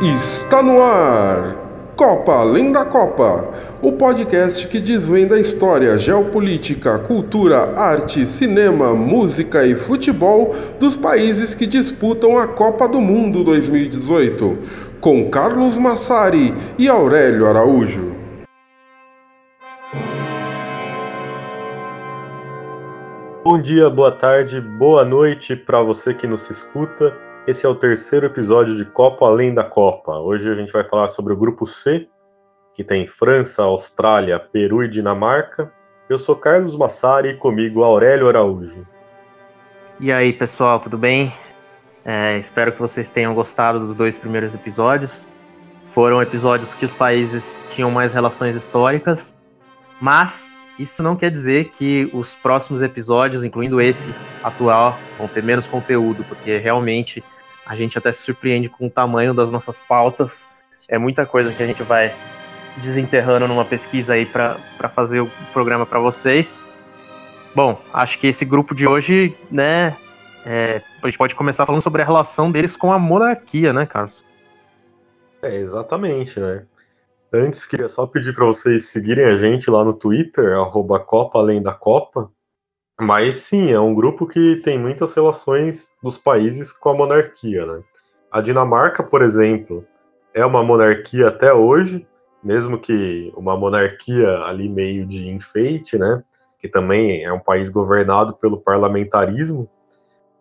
Está no ar! Copa Além da Copa, o podcast que desvenda a história, geopolítica, cultura, arte, cinema, música e futebol dos países que disputam a Copa do Mundo 2018, com Carlos Massari e Aurélio Araújo. Bom dia, boa tarde, boa noite para você que nos escuta. Esse é o terceiro episódio de Copa Além da Copa. Hoje a gente vai falar sobre o grupo C, que tem França, Austrália, Peru e Dinamarca. Eu sou Carlos Massari e comigo Aurélio Araújo. E aí, pessoal, tudo bem? É, espero que vocês tenham gostado dos dois primeiros episódios. Foram episódios que os países tinham mais relações históricas, mas isso não quer dizer que os próximos episódios, incluindo esse atual, vão ter menos conteúdo, porque realmente a gente até se surpreende com o tamanho das nossas pautas. É muita coisa que a gente vai desenterrando numa pesquisa aí para fazer o programa para vocês. Bom, acho que esse grupo de hoje, né, é, a gente pode começar falando sobre a relação deles com a monarquia, né, Carlos? É, exatamente, né? Antes, queria só pedir para vocês seguirem a gente lá no Twitter, arroba Copa Além da Copa, mas sim, é um grupo que tem muitas relações dos países com a monarquia, né? A Dinamarca, por exemplo, é uma monarquia até hoje, mesmo que uma monarquia ali meio de enfeite, né? Que também é um país governado pelo parlamentarismo,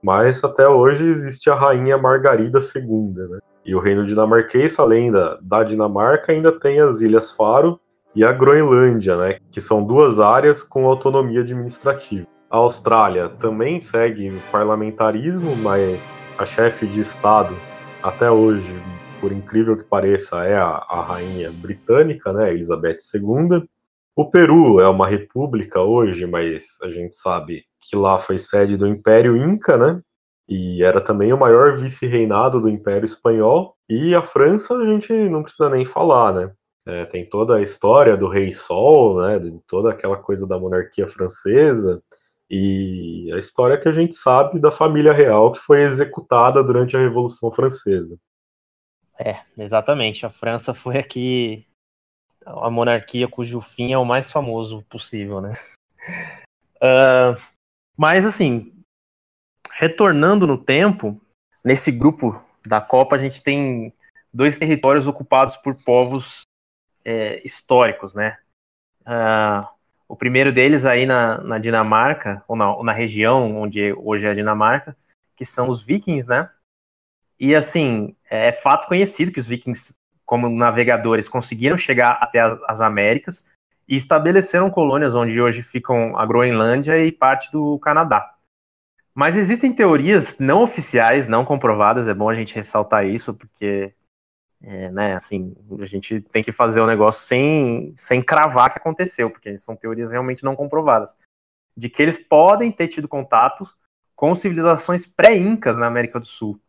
mas até hoje existe a rainha Margarida II, né? E o reino dinamarquês, além da, da Dinamarca, ainda tem as Ilhas Faro e a Groenlândia, né? Que são duas áreas com autonomia administrativa. A Austrália também segue o parlamentarismo, mas a chefe de Estado, até hoje, por incrível que pareça, é a, a rainha britânica, né, Elizabeth II. O Peru é uma república hoje, mas a gente sabe que lá foi sede do Império Inca, né? E era também o maior vice-reinado do Império Espanhol. E a França a gente não precisa nem falar, né? É, tem toda a história do Rei Sol, né? De toda aquela coisa da monarquia francesa e a história que a gente sabe da família real que foi executada durante a Revolução Francesa. É, exatamente. A França foi aqui a monarquia cujo fim é o mais famoso possível, né? Uh, mas assim, retornando no tempo, nesse grupo da Copa a gente tem dois territórios ocupados por povos é, históricos, né? Uh, o primeiro deles aí na, na Dinamarca, ou na, ou na, região onde hoje é a Dinamarca, que são os vikings, né? E assim, é fato conhecido que os vikings, como navegadores, conseguiram chegar até as, as Américas e estabeleceram colônias onde hoje ficam a Groenlândia e parte do Canadá. Mas existem teorias não oficiais, não comprovadas, é bom a gente ressaltar isso, porque é, né, assim, a gente tem que fazer o negócio sem, sem cravar que aconteceu, porque são teorias realmente não comprovadas. De que eles podem ter tido contato com civilizações pré-incas na América do Sul.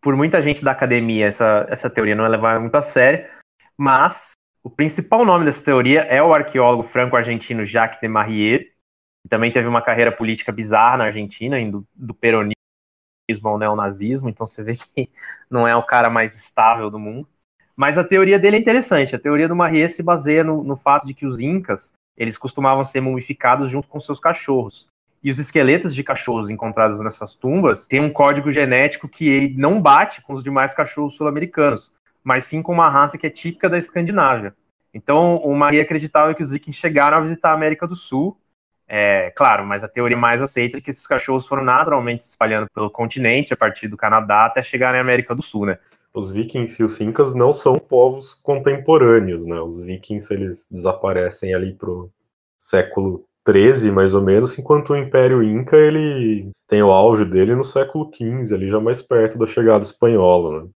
Por muita gente da academia, essa, essa teoria não é levada muito a sério, mas o principal nome dessa teoria é o arqueólogo franco-argentino Jacques de Marrier, que também teve uma carreira política bizarra na Argentina, indo do peronismo ao neonazismo, então você vê que não é o cara mais estável do mundo. Mas a teoria dele é interessante. A teoria do Marrier se baseia no, no fato de que os incas eles costumavam ser mumificados junto com seus cachorros. E os esqueletos de cachorros encontrados nessas tumbas têm um código genético que não bate com os demais cachorros sul-americanos, mas sim com uma raça que é típica da Escandinávia. Então, o Maria acreditava que os vikings chegaram a visitar a América do Sul é, claro, mas a teoria mais aceita é que esses cachorros foram naturalmente se espalhando pelo continente, a partir do Canadá até chegar na América do Sul, né? Os vikings e os incas não são povos contemporâneos, né? Os vikings, eles desaparecem ali pro século 13, mais ou menos, enquanto o Império Inca, ele tem o auge dele no século 15, ali já mais perto da chegada espanhola, né?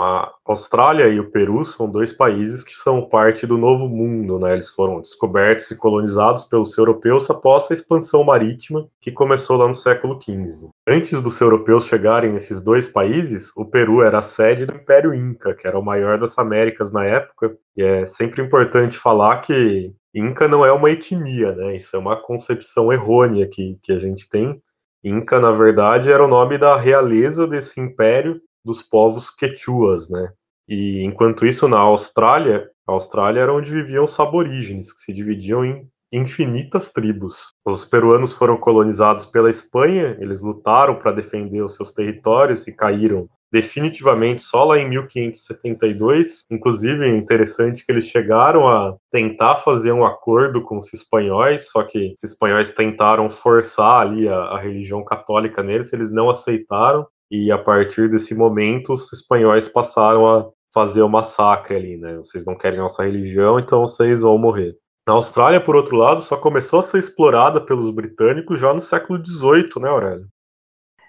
A Austrália e o Peru são dois países que são parte do Novo Mundo, né? Eles foram descobertos e colonizados pelos europeus após a expansão marítima que começou lá no século XV. Antes dos europeus chegarem nesses dois países, o Peru era a sede do Império Inca, que era o maior das Américas na época. E é sempre importante falar que Inca não é uma etnia, né? Isso é uma concepção errônea que, que a gente tem. Inca, na verdade, era o nome da realeza desse império dos povos quechuas, né? E enquanto isso, na Austrália, a Austrália era onde viviam os aborígenes, que se dividiam em infinitas tribos. Os peruanos foram colonizados pela Espanha, eles lutaram para defender os seus territórios e caíram definitivamente só lá em 1572. Inclusive, é interessante que eles chegaram a tentar fazer um acordo com os espanhóis, só que os espanhóis tentaram forçar ali a, a religião católica neles, eles não aceitaram. E a partir desse momento, os espanhóis passaram a fazer o massacre ali, né? Vocês não querem nossa religião, então vocês vão morrer. A Austrália, por outro lado, só começou a ser explorada pelos britânicos já no século XVIII, né, Aurélio?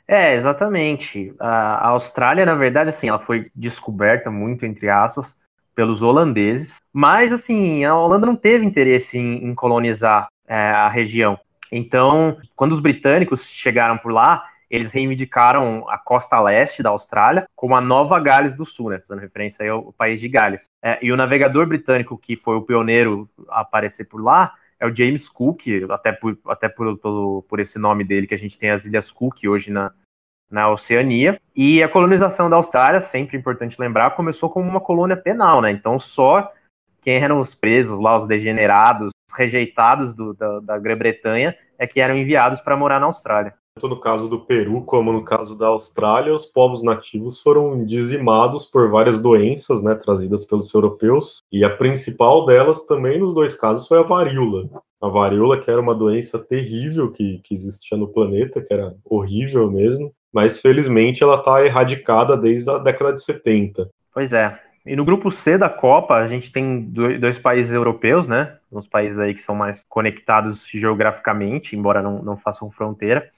É, exatamente. A Austrália, na verdade, assim, ela foi descoberta muito, entre aspas, pelos holandeses, mas, assim, a Holanda não teve interesse em, em colonizar é, a região. Então, quando os britânicos chegaram por lá, eles reivindicaram a costa leste da Austrália como a Nova Gales do Sul, né, fazendo referência aí ao país de Gales. É, e o navegador britânico que foi o pioneiro a aparecer por lá é o James Cook, até por, até por, por, por esse nome dele que a gente tem as Ilhas Cook hoje na, na Oceania. E a colonização da Austrália, sempre importante lembrar, começou como uma colônia penal, né? Então só quem eram os presos lá, os degenerados, rejeitados do, da, da Grã-Bretanha, é que eram enviados para morar na Austrália. Tanto no caso do Peru como no caso da Austrália, os povos nativos foram dizimados por várias doenças, né, trazidas pelos europeus, e a principal delas também nos dois casos foi a varíola. A varíola, que era uma doença terrível que, que existia no planeta, que era horrível mesmo, mas felizmente ela está erradicada desde a década de 70. Pois é. E no grupo C da Copa, a gente tem dois países europeus, né? Uns países aí que são mais conectados geograficamente, embora não, não façam fronteira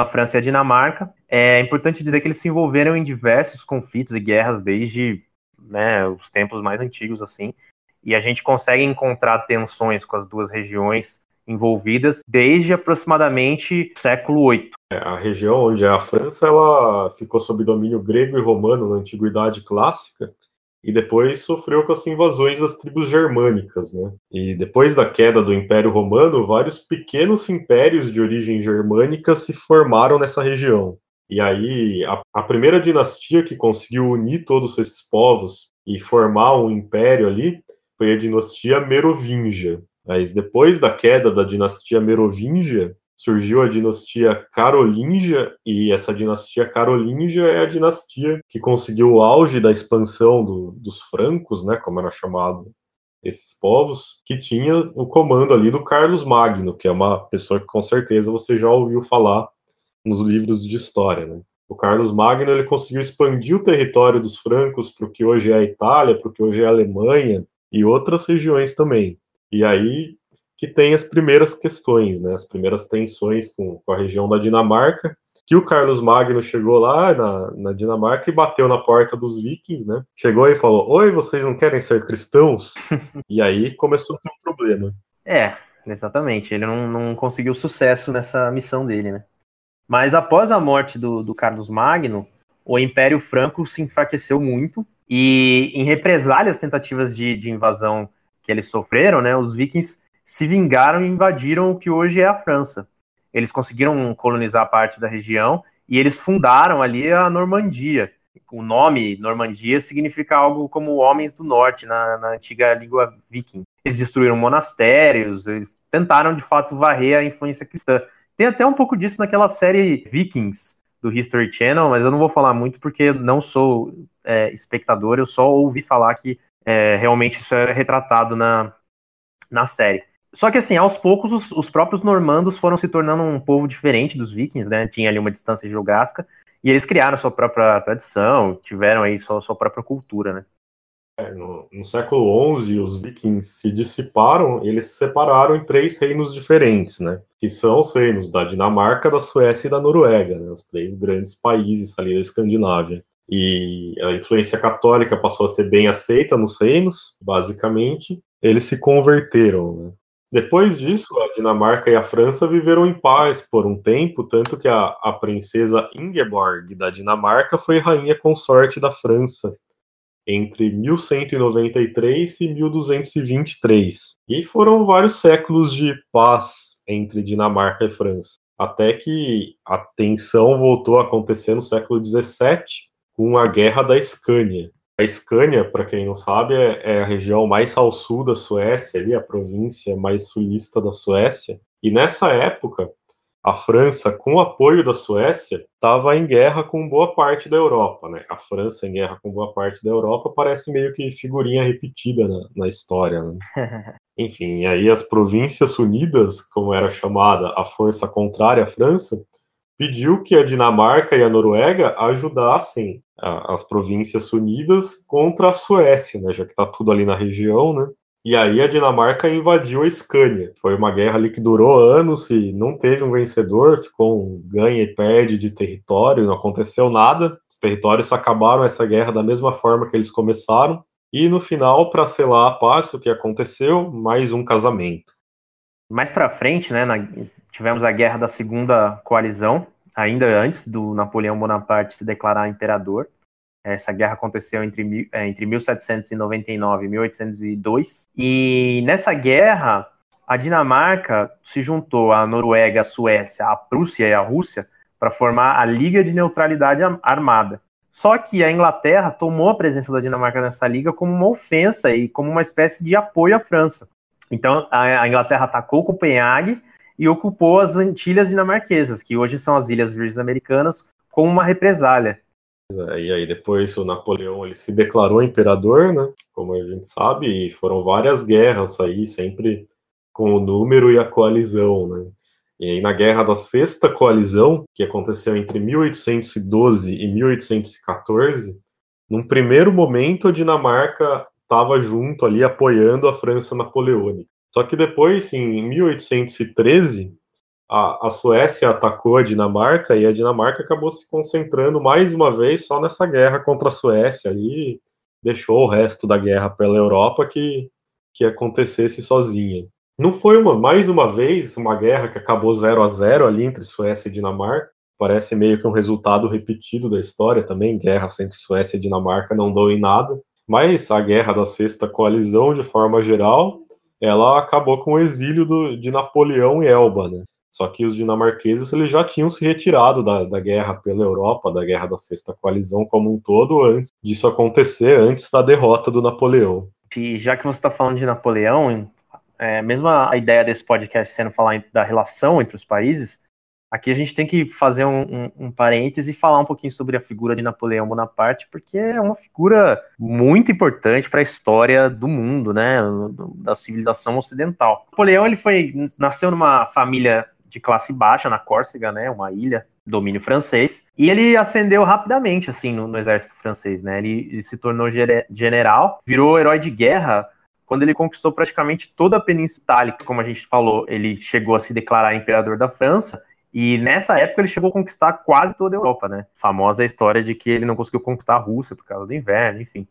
a França e a Dinamarca. É importante dizer que eles se envolveram em diversos conflitos e guerras desde né, os tempos mais antigos, assim, e a gente consegue encontrar tensões com as duas regiões envolvidas desde aproximadamente o século VIII. É, a região onde é a França, ela ficou sob domínio grego e romano na Antiguidade Clássica, e depois sofreu com as invasões das tribos germânicas, né? E depois da queda do Império Romano, vários pequenos impérios de origem germânica se formaram nessa região. E aí, a, a primeira dinastia que conseguiu unir todos esses povos e formar um império ali foi a dinastia Merovingia. Mas depois da queda da dinastia Merovingia, surgiu a dinastia Carolíngia, e essa dinastia Carolíngia é a dinastia que conseguiu o auge da expansão do, dos francos, né, como era chamado esses povos, que tinha o comando ali do Carlos Magno, que é uma pessoa que com certeza você já ouviu falar nos livros de história, né? O Carlos Magno ele conseguiu expandir o território dos francos para o que hoje é a Itália, para o que hoje é a Alemanha e outras regiões também. E aí que tem as primeiras questões, né, as primeiras tensões com, com a região da Dinamarca, que o Carlos Magno chegou lá na, na, Dinamarca e bateu na porta dos vikings, né? Chegou e falou: Oi, vocês não querem ser cristãos? e aí começou a ter um problema. É, exatamente. Ele não, não conseguiu sucesso nessa missão dele, né? Mas após a morte do, do Carlos Magno, o Império Franco se enfraqueceu muito e, em represália às tentativas de, de invasão que eles sofreram, né? Os vikings se vingaram e invadiram o que hoje é a França. Eles conseguiram colonizar parte da região e eles fundaram ali a Normandia. O nome Normandia significa algo como Homens do Norte na, na antiga língua viking. Eles destruíram monastérios, eles tentaram de fato varrer a influência cristã. Tem até um pouco disso naquela série Vikings do History Channel, mas eu não vou falar muito porque não sou é, espectador, eu só ouvi falar que é, realmente isso é retratado na, na série. Só que assim, aos poucos os, os, próprios normandos foram se tornando um povo diferente dos vikings, né? Tinha ali uma distância geográfica e eles criaram sua própria tradição, tiveram aí sua, sua própria cultura, né? É, no, no, século XI, os vikings se dissiparam, eles se separaram em três reinos diferentes, né? Que são os reinos da Dinamarca, da Suécia e da Noruega, né? Os três grandes países ali da Escandinávia. E a influência católica passou a ser bem aceita nos reinos, basicamente. Eles se converteram, né? Depois disso, a Dinamarca e a França viveram em paz por um tempo, tanto que a, a princesa Ingeborg da Dinamarca foi rainha consorte da França entre 1193 e 1223. E foram vários séculos de paz entre Dinamarca e França, até que a tensão voltou a acontecer no século XVII com a Guerra da Escânia, A Scania, para quem não sabe, é, é, a região mais ao sul da Suécia, ali, a província mais sulista da Suécia. E nessa época, a França, com o apoio da Suécia, estava em guerra com boa parte da Europa. Né? A França em guerra com boa parte da Europa parece meio que figurinha repetida na, na história. Né? Enfim, aí as Províncias Unidas, como era chamada a força contrária à França, pediu que a Dinamarca e a Noruega ajudassem a, as Províncias Unidas contra a Suécia, né? já que está tudo ali na região, né? E aí a Dinamarca invadiu a Scania. Foi uma guerra ali que durou anos e não teve um vencedor, ficou um ganha e perde de território, não aconteceu nada. Os territórios acabaram essa guerra da mesma forma que eles começaram. E no final, para selar a paz, o que aconteceu? Mais um casamento. Mais para frente, né, na, tivemos a guerra da Segunda Coalizão, ainda antes do Napoleão Bonaparte se declarar imperador. Essa guerra aconteceu entre, é, entre 1799 e 1802. E nessa guerra, a Dinamarca se juntou à Noruega, à Suécia, à Prússia e à Rússia para formar a Liga de Neutralidade Armada. Só que a Inglaterra tomou a presença da Dinamarca nessa liga como uma ofensa e como uma espécie de apoio à França. Então a Inglaterra atacou Copenhague e ocupou as Antilhas dinamarquesas, que hoje são as Ilhas Virgens Americanas, como uma represália. E aí depois o Napoleão ele se declarou imperador, né? Como a gente sabe, e foram várias guerras aí, sempre com o número e a coalizão, né? E aí na Guerra da Sexta Coalizão, que aconteceu entre 1812 e 1814, num primeiro momento a Dinamarca estava junto ali apoiando a França napoleônica. Só que depois, em 1813, a, a Suécia atacou a Dinamarca e a Dinamarca acabou se concentrando mais uma vez só nessa guerra contra a Suécia e deixou o resto da guerra pela Europa que, que acontecesse sozinha. Não foi uma, mais uma vez uma guerra que acabou 0 a 0 ali entre Suécia e Dinamarca. Parece meio que um resultado repetido da história também. Guerras entre Suécia e Dinamarca não dão em nada. Mas a guerra da Sexta Coalizão, de forma geral, ela acabou com o exílio do, de Napoleão e Elba, né? Só que os dinamarqueses eles já tinham se retirado da, da guerra pela Europa, da guerra da Sexta Coalizão como um todo, antes disso acontecer, antes da derrota do Napoleão. E já que você está falando de Napoleão, é, mesmo a ideia desse podcast sendo falar da relação entre os países, aqui a gente tem que fazer um, um, um parêntese e falar um pouquinho sobre a figura de Napoleão Bonaparte, porque é uma figura muito importante para a história do mundo, né, da civilização ocidental. Napoleão ele foi nasceu numa família de classe baixa na Córcega, né, uma ilha, domínio francês, e ele ascendeu rapidamente, assim, no, no exército francês, né, ele, ele se tornou general, virou herói de guerra quando ele conquistou praticamente toda a Península Itálica, como a gente falou, ele chegou a se declarar imperador da França, e nessa época ele chegou a conquistar quase toda a Europa, né? Famosa a história de que ele não conseguiu conquistar a Rússia por causa do inverno, enfim.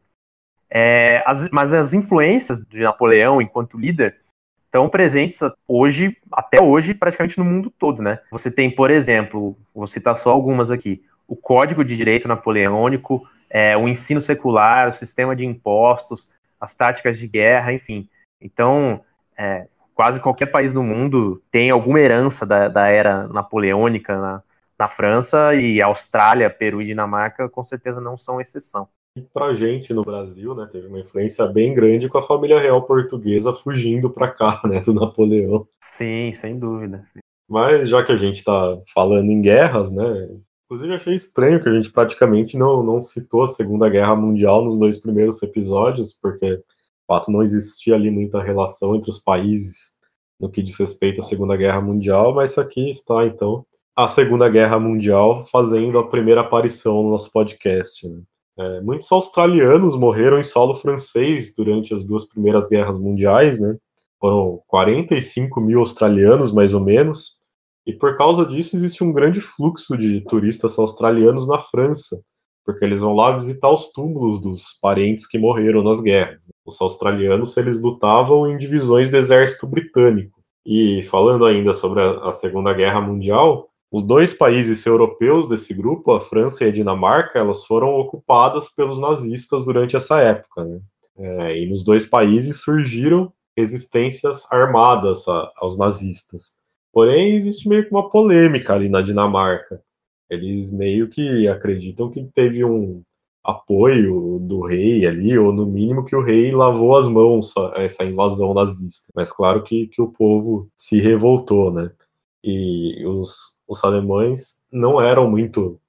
É, as, mas as influências de Napoleão enquanto líder estão presentes hoje, até hoje, praticamente no mundo todo, né? Você tem, por exemplo, vou citar só algumas aqui, o Código de Direito Napoleônico, é, o ensino secular, o sistema de impostos, as táticas de guerra, enfim. Então, é, quase qualquer país do mundo tem alguma herança da, da era napoleônica na, na França e Austrália, Peru e Dinamarca com certeza não são exceção para a gente no Brasil, né, teve uma influência bem grande com a família real portuguesa fugindo para cá, né, do Napoleão. Sim, sem dúvida. Mas já que a gente está falando em guerras, né, inclusive achei estranho que a gente praticamente não, não citou a Segunda Guerra Mundial nos dois primeiros episódios, porque, fato, não existia ali muita relação entre os países no que diz respeito à Segunda Guerra Mundial, mas aqui está, então, a Segunda Guerra Mundial fazendo a primeira aparição no nosso podcast, né. É, muitos australianos morreram em solo francês durante as duas primeiras guerras mundiais, né? Foram 45 mil australianos, mais ou menos, e por causa disso existe um grande fluxo de turistas australianos na França, porque eles vão lá visitar os túmulos dos parentes que morreram nas guerras. Os australianos eles lutavam em divisões do exército britânico. E falando ainda sobre a, Segunda Guerra Mundial, os dois países europeus desse grupo, a França e a Dinamarca, elas foram ocupadas pelos nazistas durante essa época. Né? É, e nos dois países surgiram resistências armadas a, aos nazistas. Porém, existe meio que uma polêmica ali na Dinamarca. Eles meio que acreditam que teve um apoio do rei ali, ou no mínimo que o rei lavou as mãos a essa invasão nazista. Mas claro que, que o povo se revoltou, né? E os, os alemães não eram muito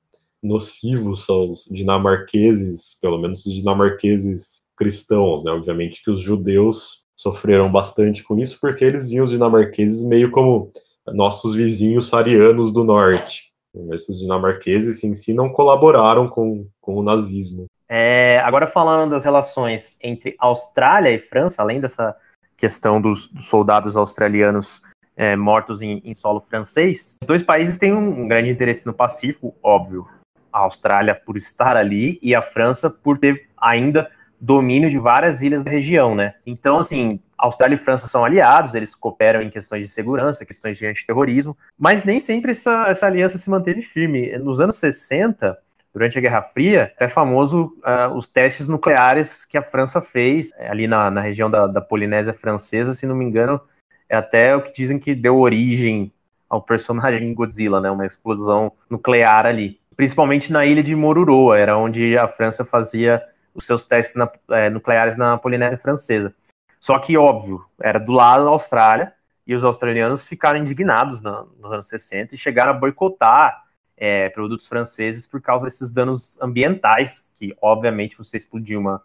nocivos aos dinamarqueses, pelo menos os dinamarqueses cristãos, né? Obviamente que os judeus sofreram bastante com isso, porque eles viam os dinamarqueses meio como nossos vizinhos sarianos do norte. Esses dinamarqueses em si não colaboraram com, com o nazismo. É, agora falando das relações entre Austrália e França, além dessa questão dos, dos soldados australianos é, mortos em, em, solo francês, os dois países têm um grande interesse no Pacífico, óbvio. A Austrália por estar ali e a França por ter ainda domínio de várias ilhas da região, né? Então, assim, Austrália e França são aliados, eles cooperam em questões de segurança, questões de antiterrorismo, mas nem sempre essa, essa aliança se manteve firme. Nos anos 60, durante a Guerra Fria, é famoso uh, os testes nucleares que a França fez é, ali na, na região da, da, Polinésia Francesa, se não me engano, é até o que dizem que deu origem ao personagem Godzilla, né? Uma explosão nuclear ali. Principalmente na ilha de Moruroa, era onde a França fazia os seus testes na, é, nucleares na Polinésia Francesa. Só que, óbvio, era do lado da Austrália, e os australianos ficaram indignados no, nos anos 60 e chegaram a boicotar é, produtos franceses por causa desses danos ambientais, que, obviamente, você explodir uma,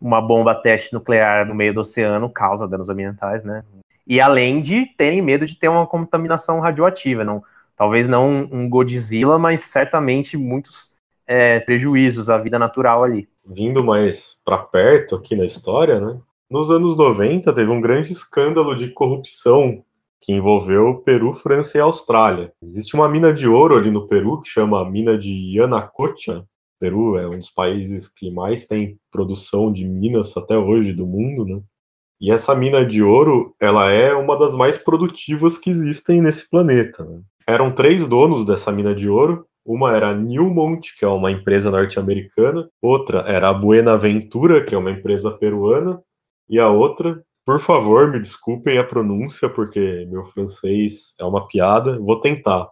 uma bomba teste nuclear no meio do oceano causa danos ambientais, né? E além de terem medo de ter uma contaminação radioativa, não, talvez não um Godzilla, mas certamente muitos é, prejuízos à vida natural ali vindo mais para perto aqui na história, né? Nos anos 90 teve um grande escândalo de corrupção que envolveu Peru, França e Austrália. Existe uma mina de ouro ali no Peru que chama mina de Yanacocha. Peru é um dos países que mais tem produção de minas até hoje do mundo, né? E essa mina de ouro, ela é uma das mais produtivas que existem nesse planeta. Né? Eram três donos dessa mina de ouro, uma era a Newmont, que é uma empresa norte-americana, outra era a Buenaventura, que é uma empresa peruana, e a outra, por favor, me desculpem a pronúncia, porque meu francês é uma piada, vou tentar.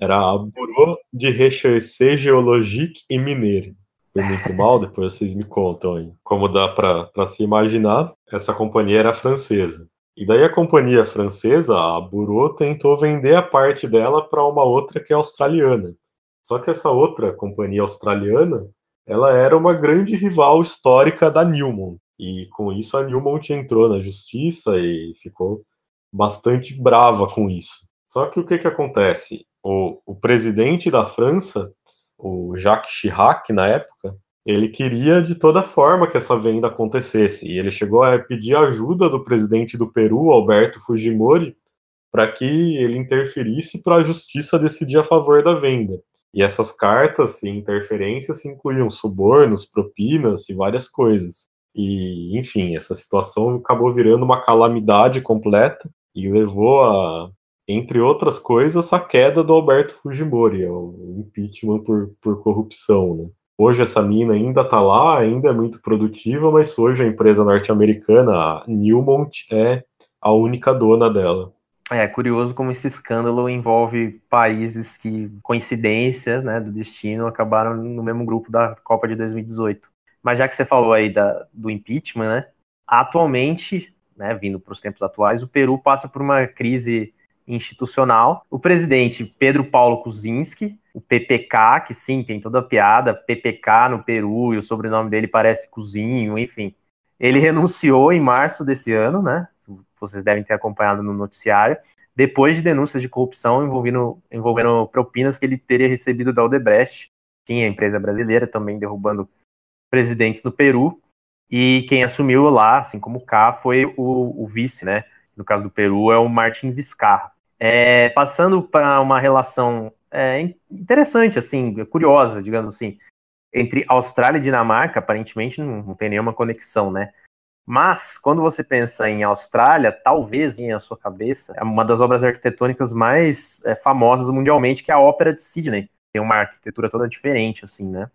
Era a Bureau de Recherche Géologique e Mineiro. Foi muito mal, depois vocês me contam aí. Como dá para se imaginar, essa companhia era francesa. E daí a companhia francesa, a Bureau, tentou vender a parte dela para uma outra que é australiana. Só que essa outra companhia australiana, ela era uma grande rival histórica da Newmont. E com isso a Newmont entrou na justiça e ficou bastante brava com isso. Só que o que, que acontece? O, o presidente da França, o Jacques Chirac, na época, ele queria de toda forma que essa venda acontecesse. E ele chegou a pedir ajuda do presidente do Peru, Alberto Fujimori, para que ele interferisse para a justiça decidir a favor da venda. E essas cartas e interferências incluíam subornos, propinas e várias coisas. E, enfim, essa situação acabou virando uma calamidade completa e levou a, entre outras coisas, a queda do Alberto Fujimori, o impeachment por, por corrupção, né? Hoje essa mina ainda está lá, ainda é muito produtiva, mas hoje a empresa norte-americana, a Newmont, é a única dona dela. É curioso como esse escândalo envolve países que, coincidência né, do destino, acabaram no mesmo grupo da Copa de 2018. Mas já que você falou aí da, do impeachment, né, atualmente, né, vindo para os tempos atuais, o Peru passa por uma crise institucional. O presidente Pedro Paulo Kuczynski, o PPK, que sim, tem toda a piada, PPK no Peru, e o sobrenome dele parece Cozinho, enfim. Ele renunciou em março desse ano, né? Vocês devem ter acompanhado no noticiário, depois de denúncias de corrupção envolvendo, envolvendo propinas que ele teria recebido da Odebrecht, sim, a empresa brasileira, também derrubando presidentes no Peru. E quem assumiu lá, assim como cá, foi o, o vice, né? No caso do Peru, é o Martin Vizcarra. É, passando para uma relação é, interessante, assim, curiosa, digamos assim, entre Austrália e Dinamarca, aparentemente não, não, tem nenhuma conexão, né? Mas, quando você pensa em Austrália, talvez à sua cabeça é uma das obras arquitetônicas mais é, famosas mundialmente, que é a Ópera de Sydney. Tem uma arquitetura toda diferente, assim, né?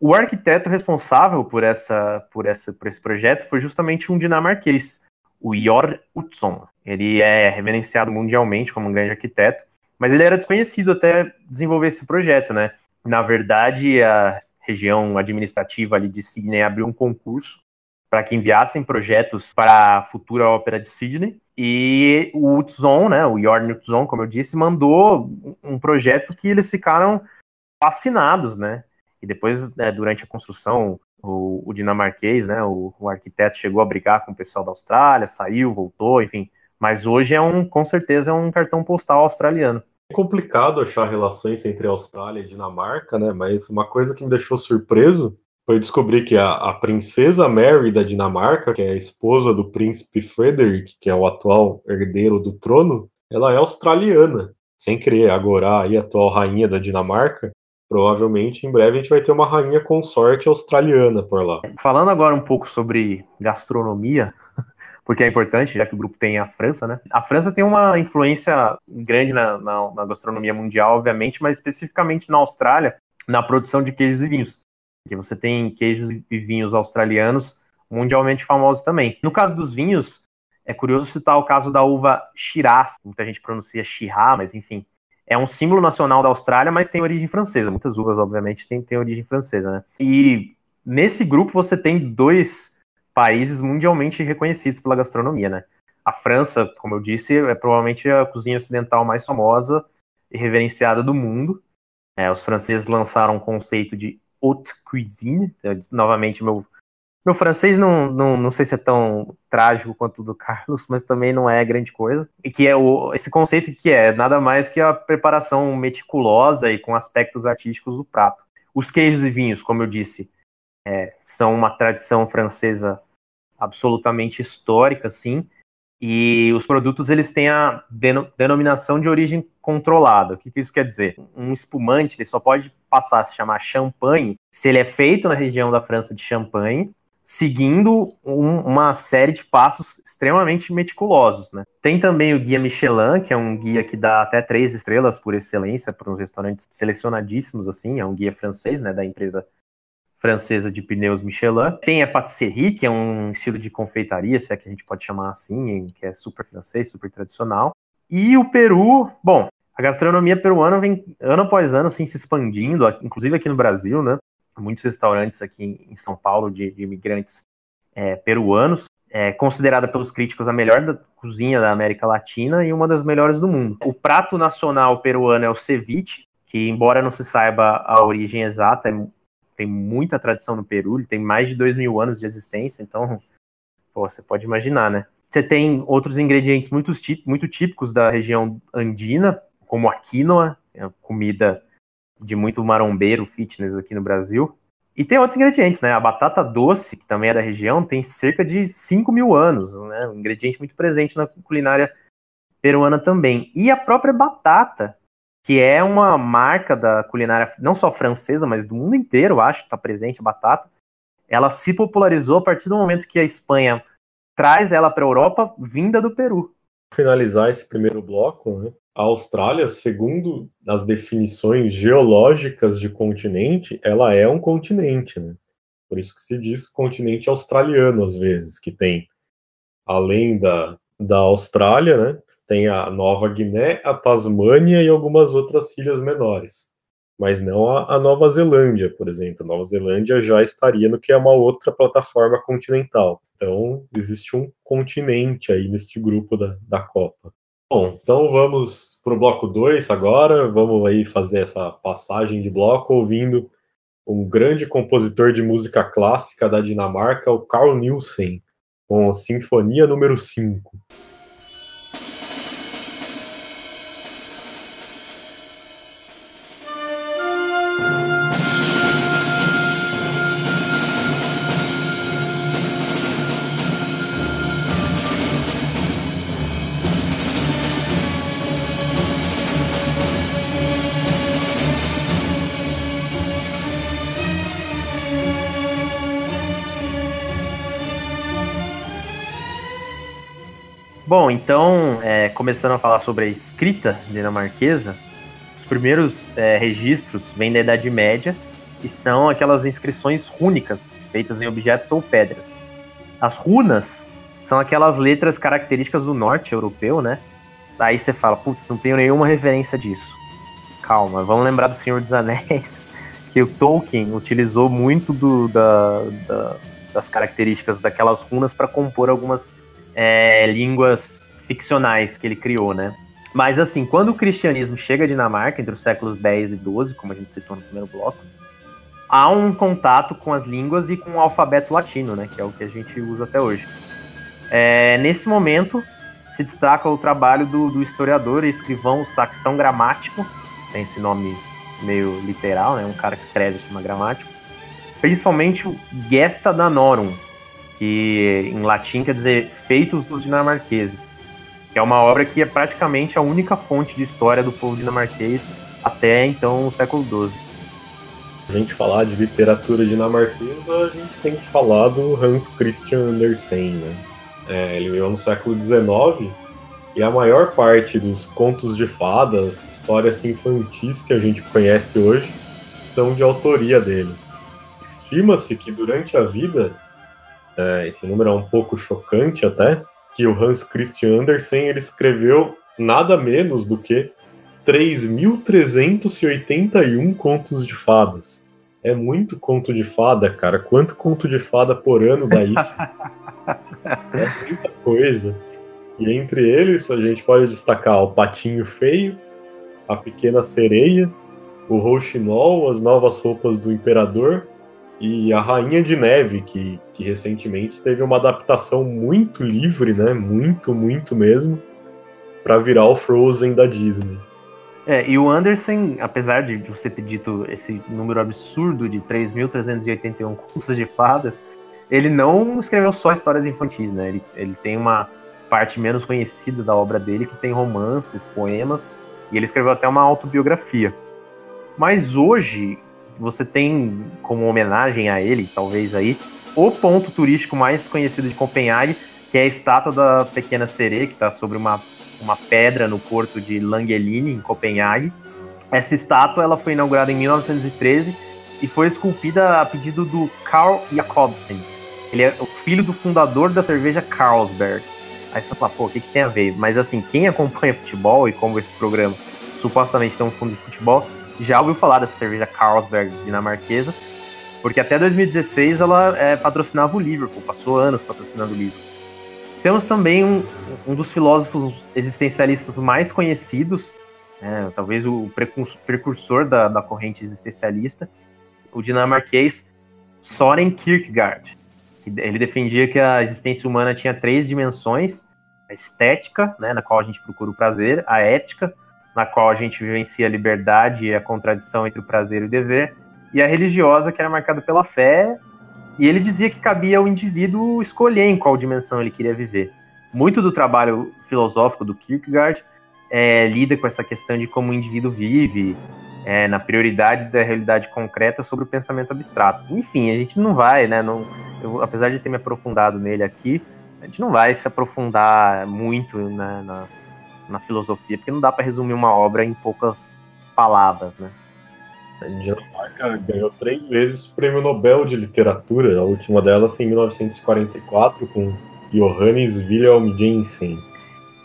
O arquiteto responsável por, essa, por, essa, por esse projeto foi justamente um dinamarquês, o Jor Utzon. Ele é reverenciado mundialmente como um grande arquiteto, mas ele era desconhecido até desenvolver esse projeto, né? Na verdade, a, região administrativa ali de Sydney abriu um concurso para que enviassem projetos para a futura ópera de Sydney. E o Utzon, né, o Jorn Utzon, como eu disse, mandou um projeto que eles ficaram fascinados, né? E depois, né, durante a construção, o, o dinamarquês, né, o, o, arquiteto chegou a brigar com o pessoal da Austrália, saiu, voltou, enfim. Mas hoje é um, com certeza, é um cartão postal australiano. É complicado achar relações entre Austrália e Dinamarca, né? Mas uma coisa que me deixou surpreso foi descobrir que a, a, princesa Mary da Dinamarca, que é a esposa do príncipe Frederick, que é o atual herdeiro do trono, ela é australiana. Sem querer agora a atual rainha da Dinamarca, provavelmente em breve a gente vai ter uma rainha consorte australiana por lá. Falando agora um pouco sobre gastronomia, porque é importante, já que o grupo tem a França, né? A França tem uma influência grande na, na, na gastronomia mundial, obviamente, mas especificamente na Austrália, na produção de queijos e vinhos que você tem queijos e vinhos australianos mundialmente famosos também. No caso dos vinhos, é curioso citar o caso da uva Shiraz, muita gente pronuncia Shiraz, mas enfim, é um símbolo nacional da Austrália, mas tem origem francesa. Muitas uvas, obviamente, têm, têm origem francesa, né? E nesse grupo você tem dois países mundialmente reconhecidos pela gastronomia, né? A França, como eu disse, é provavelmente a cozinha ocidental mais famosa e reverenciada do mundo. É, os franceses lançaram o conceito de haute cuisine. Novamente, meu, meu francês não, não, não sei se é tão trágico quanto o do Carlos, mas também não é grande coisa. E que é o, esse conceito que é nada mais que a preparação meticulosa e com aspectos artísticos do prato. Os queijos e vinhos, como eu disse, é, são uma tradição francesa absolutamente histórica, sim. E os produtos eles têm a denominação de origem controlada. O que, que, isso quer dizer? Um espumante ele só pode passar a se chamar champanhe se ele é feito na região da França de Champagne, seguindo um, uma série de passos extremamente meticulosos. Né? Tem também o guia Michelin, que é um guia que dá até três estrelas por excelência para uns restaurantes selecionadíssimos, assim, é um guia francês, né, da empresa francesa de pneus Michelin. Tem a patisserie, que é um estilo de confeitaria, se é que a gente pode chamar assim, que é super francês, super tradicional. E o Peru, bom, a gastronomia peruana vem ano após ano assim, se expandindo, inclusive aqui no Brasil, né? Muitos restaurantes aqui em São Paulo de, de imigrantes é, peruanos. É considerada pelos críticos a melhor da cozinha da América Latina e uma das melhores do mundo. O prato nacional peruano é o ceviche, que embora não se saiba a origem exata, é tem muita tradição no Peru, ele tem mais de dois mil anos de existência, então, pô, você pode imaginar, né? Você tem outros ingredientes muito, muito típicos da região andina, como a quinoa, é comida de muito marombeiro fitness aqui no Brasil. E tem outros ingredientes, né? A batata doce, que também é da região, tem cerca de 5 mil anos, né? Um ingrediente muito presente na culinária peruana também. E a própria batata, que é uma marca da culinária não só francesa, mas do mundo inteiro, acho, está presente a batata. Ela se popularizou a partir do momento que a Espanha traz ela para a Europa, vinda do Peru. Finalizar esse primeiro bloco, né? a Austrália, segundo as definições geológicas de continente, ela é um continente, né? Por isso que se diz continente australiano às vezes, que tem além da, da Austrália, né? Tem a Nova Guiné, a Tasmânia e algumas outras ilhas menores. Mas não a, a Nova Zelândia, por exemplo. Nova Zelândia já estaria no que é uma outra plataforma continental. Então, existe um continente aí neste grupo da, da Copa. Bom, então vamos para o bloco 2 agora. Vamos aí fazer essa passagem de bloco ouvindo um grande compositor de música clássica da Dinamarca, o Carl Nielsen, com a Sinfonia número 5. Bom, então, é, começando a falar sobre a escrita dinamarquesa, os primeiros é, registros vêm da Idade Média e são aquelas inscrições rúnicas feitas em objetos ou pedras. As runas são aquelas letras características do norte europeu, né? Aí você fala, putz, não tenho nenhuma referência disso. Calma, vamos lembrar do Senhor dos Anéis, que o Tolkien utilizou muito do, da, da, das características daquelas runas para compor algumas é, línguas ficcionais que ele criou, né? Mas assim, quando o cristianismo chega à Dinamarca, entre os séculos 10 e 12, como a gente citou no primeiro bloco, há um contato com as línguas e com o alfabeto latino, né? Que é o que a gente usa até hoje. É, nesse momento, se destaca o trabalho do, do, historiador e escrivão saxão gramático, tem esse nome meio literal, né? Um cara que escreve chama gramático. Principalmente o Gesta Danorum, que em latim quer dizer Feitos dos Dinamarqueses, que é uma obra que é praticamente a única fonte de história do povo dinamarquês até então o século XII. A gente falar de literatura dinamarquesa, a gente tem que falar do Hans Christian Andersen, né? É, ele viveu no século XIX e a maior parte dos contos de fadas, histórias infantis que a gente conhece hoje, são de autoria dele. Estima-se que durante a vida, é, esse número é um pouco chocante até, que o Hans Christian Andersen ele escreveu nada menos do que 3.381 contos de fadas. É muito conto de fada, cara. Quanto conto de fada por ano dá isso? é muita coisa. E entre eles, a gente pode destacar o Patinho Feio, a Pequena Sereia, o Rouxinol, as Novas Roupas do Imperador e a Rainha de Neve, que, que recentemente teve uma adaptação muito livre, né? Muito, muito mesmo, para virar o Frozen da Disney. É, e o Anderson, apesar de você ter dito esse número absurdo de 3.381 contos de fadas, ele não escreveu só histórias infantis, né? Ele, ele tem uma parte menos conhecida da obra dele, que tem romances, poemas, e ele escreveu até uma autobiografia. Mas hoje, você tem como homenagem a ele, talvez aí, o ponto turístico mais conhecido de Copenhague, que é a estátua da Pequena Sereia, que está sobre uma, uma pedra no porto de Langeline, em Copenhague. Essa estátua ela foi inaugurada em 1913 e foi esculpida a pedido do Carl Jacobsen, ele é o filho do fundador da cerveja Carlsberg. Aí você fala, pô, o que, que tem a ver? Mas assim, quem acompanha futebol e como esse programa supostamente tem um fundo de futebol, já ouviu falar dessa cerveja Carlsberg dinamarquesa, porque até 2016 ela é, patrocinava o Liverpool, passou anos patrocinando o Liverpool. Temos também um, um dos filósofos existencialistas mais conhecidos, é, talvez o precursor da, da corrente existencialista, o dinamarquês Soren Kierkegaard. Ele defendia que a existência humana tinha três dimensões: a estética, né, na qual a gente procura o prazer, a ética, na qual a gente vivencia a liberdade e a contradição entre o prazer e o dever, e a religiosa, que era marcada pela fé. E ele dizia que cabia ao indivíduo escolher em qual dimensão ele queria viver. Muito do trabalho filosófico do Kierkegaard é, lida com essa questão de como o indivíduo vive, é, na prioridade da realidade concreta sobre o pensamento abstrato. Enfim, a gente não vai, né? Não, eu, apesar de ter me aprofundado nele aqui, a gente não vai se aprofundar muito na, na, na filosofia, porque não dá para resumir uma obra em poucas palavras, né? A Dinamarca ganhou três vezes o Prêmio Nobel de Literatura, a última delas em 1944, com Johannes Wilhelm Jensen.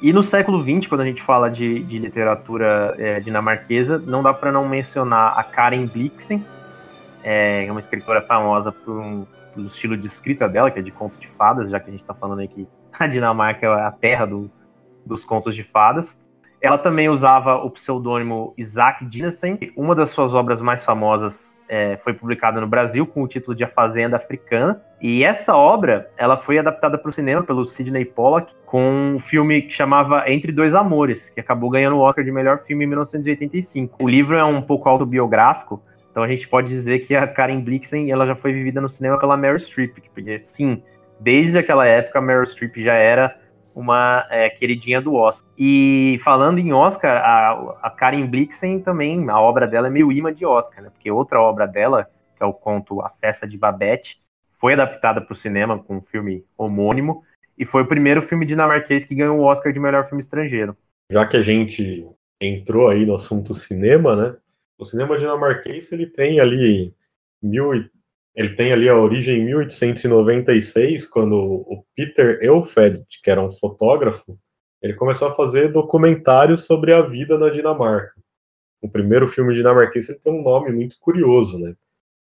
E no século XX, quando a gente fala de, de literatura é, dinamarquesa, não dá para não mencionar a Karen Blixen, é, é uma escritora famosa por um, pelo estilo de escrita dela, que é de conto de fadas, já que a gente está falando aí que a Dinamarca é a terra do, dos contos de fadas. Ela também usava o pseudônimo Isaac Dinesen. Uma das suas obras mais famosas é, foi publicada no Brasil com o título de A Fazenda Africana. E essa obra, ela foi adaptada para o cinema pelo Sidney Pollack com um filme que chamava Entre Dois Amores, que acabou ganhando o Oscar de melhor filme em 1985. O livro é um pouco autobiográfico, então a gente pode dizer que a Karen Blixen ela já foi vivida no cinema pela Meryl Streep, porque sim, desde aquela época a Meryl Streep já era uma é, queridinha do Oscar. E falando em Oscar, a, a Karen Blixen também, a obra dela é meio imã de Oscar, né? Porque outra obra dela, que é o conto A Festa de Babette, foi adaptada para o cinema com um filme homônimo e foi o primeiro filme dinamarquês que ganhou o Oscar de melhor filme estrangeiro. Já que a gente entrou aí no assunto cinema, né? O cinema dinamarquês ele tem ali mil, ele tem ali a origem em 1896, quando o Peter Elfed, que era um fotógrafo, ele começou a fazer documentários sobre a vida na Dinamarca. o primeiro filme dinamarquês ele tem um nome muito curioso, né?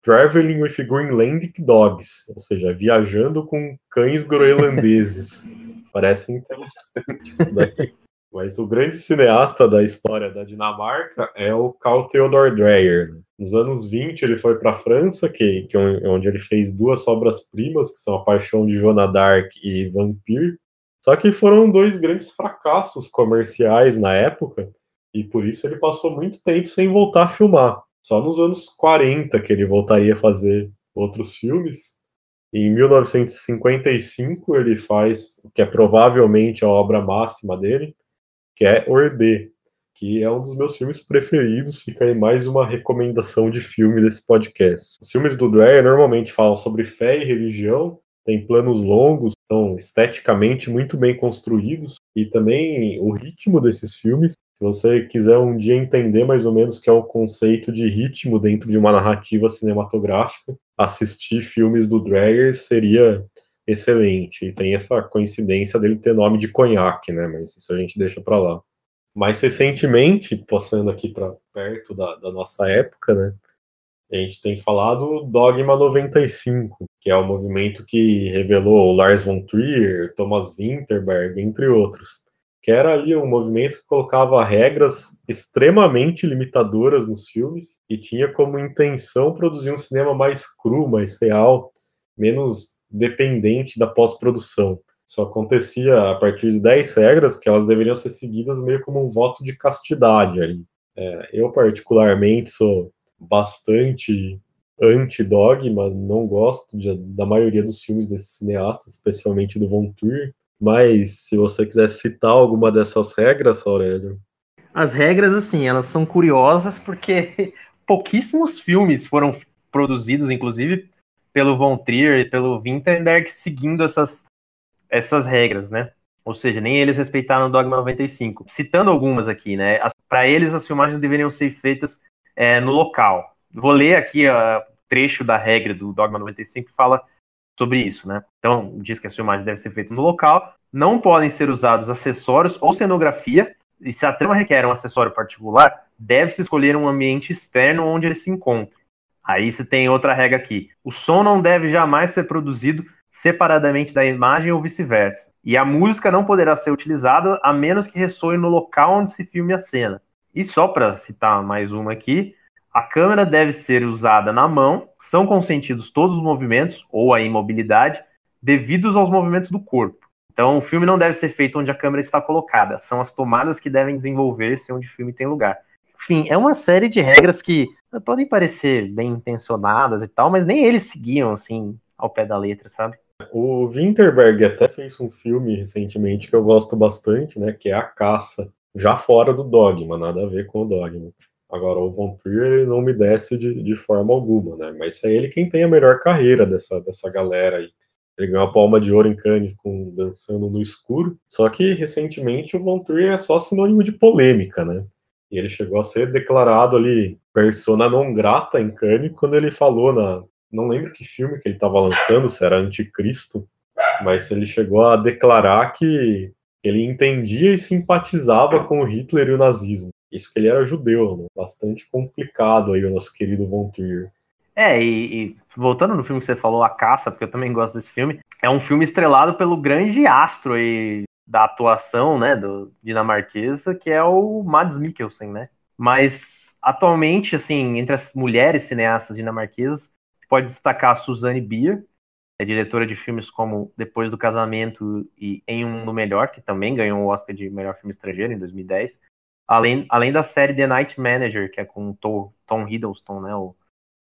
Traveling with Greenlandic Dogs, ou seja, viajando com cães groenlandeses. Parece interessante. Mas o grande cineasta da história da Dinamarca é o Carl Theodor Dreyer. Nos anos 20 ele foi para a França, que, que, é onde ele fez duas obras-primas, que são A Paixão de Joana d'Arc e Vampire. Só que foram dois grandes fracassos comerciais na época, e por isso ele passou muito tempo sem voltar a filmar. Só nos anos 40 que ele voltaria a fazer outros filmes. Em 1955 ele faz o que é provavelmente a obra máxima dele, que é Ordê, que é um dos meus filmes preferidos. Fica aí mais uma recomendação de filme desse podcast. Os filmes do Dreyer normalmente falam sobre fé e religião, tem planos longos, são esteticamente muito bem construídos e também o ritmo desses filmes. Se você quiser um dia entender mais ou menos que é o conceito de ritmo dentro de uma narrativa cinematográfica, assistir filmes do Dreyer seria excelente. E tem essa coincidência dele ter nome de conhaque, né? Mas isso a gente deixa para lá. Mais recentemente, passando aqui para perto da, da, nossa época, né? A gente tem falar do Dogma 95, que é o movimento que revelou Lars von Trier, Thomas Winterberg, entre outros. Que era ali um movimento que colocava regras extremamente limitadoras nos filmes e tinha como intenção produzir um cinema mais cru, mais real, menos dependente da pós-produção. Isso acontecia a partir de 10 regras que elas deveriam ser seguidas meio como um voto de castidade ali. É, eu, particularmente, sou bastante anti-dogma, não gosto de, da maioria dos filmes desses cineastas, especialmente do Von Trier, mas se você quiser citar alguma dessas regras, Aurélio. As regras, assim, elas são curiosas porque pouquíssimos filmes foram produzidos, inclusive pelo Von Trier e pelo Winterberg seguindo essas, essas regras, né? Ou seja, nem eles respeitaram o Dogma 95. Citando algumas aqui, né? Para eles, as filmagens deveriam ser feitas é, no local. Vou ler aqui o trecho da regra do Dogma 95 que fala sobre isso, né? Então, diz que as filmagens devem ser feitas no local, não podem ser usados acessórios ou cenografia, e se a trama requer um acessório particular, deve-se escolher um ambiente externo onde ele se encontra. Aí você tem outra regra aqui. O som não deve jamais ser produzido separadamente da imagem ou vice-versa. E a música não poderá ser utilizada a menos que ressoe no local onde se filme a cena. E só para citar mais uma aqui, a câmera deve ser usada na mão, são consentidos todos os movimentos ou a imobilidade devidos aos movimentos do corpo. Então, o filme não deve ser feito onde a câmera está colocada, são as tomadas que devem desenvolver-se onde o filme tem lugar. Enfim, é uma série de regras que podem parecer bem intencionadas e tal, mas nem eles seguiam assim ao pé da letra, sabe? O Winterberg até fez um filme recentemente que eu gosto bastante, né? Que é A Caça, já fora do Dogma, nada a ver com o Dogma. Agora, o Von Trier não me desce de, de forma alguma, né? Mas é ele quem tem a melhor carreira dessa, dessa galera aí. Ele ganhou a palma de ouro em Cannes com Dançando no Escuro. Só que, recentemente, o Trier é só sinônimo de polêmica, né? E ele chegou a ser declarado ali persona non grata em Cannes quando ele falou na. Não lembro que filme que ele estava lançando, se era Anticristo, mas ele chegou a declarar que ele entendia e simpatizava com o Hitler e o nazismo. Isso que ele era judeu, né? bastante complicado aí o nosso querido Von Trier. É, e, e, voltando no filme que você falou, A Caça, porque eu também gosto desse filme, é um filme estrelado pelo grande astro aí da atuação, né, do dinamarquesa, que é o Mads Mikkelsen, né? Mas atualmente, assim, entre as mulheres cineastas dinamarquesas, pode destacar a Suzanne Bier, é diretora de filmes como Depois do Casamento e Em Um Mundo Melhor, que também ganhou o Oscar de melhor filme estrangeiro em 2010. Além, além da série The Night Manager, que é com Tom, Tom Hiddleston, né, o,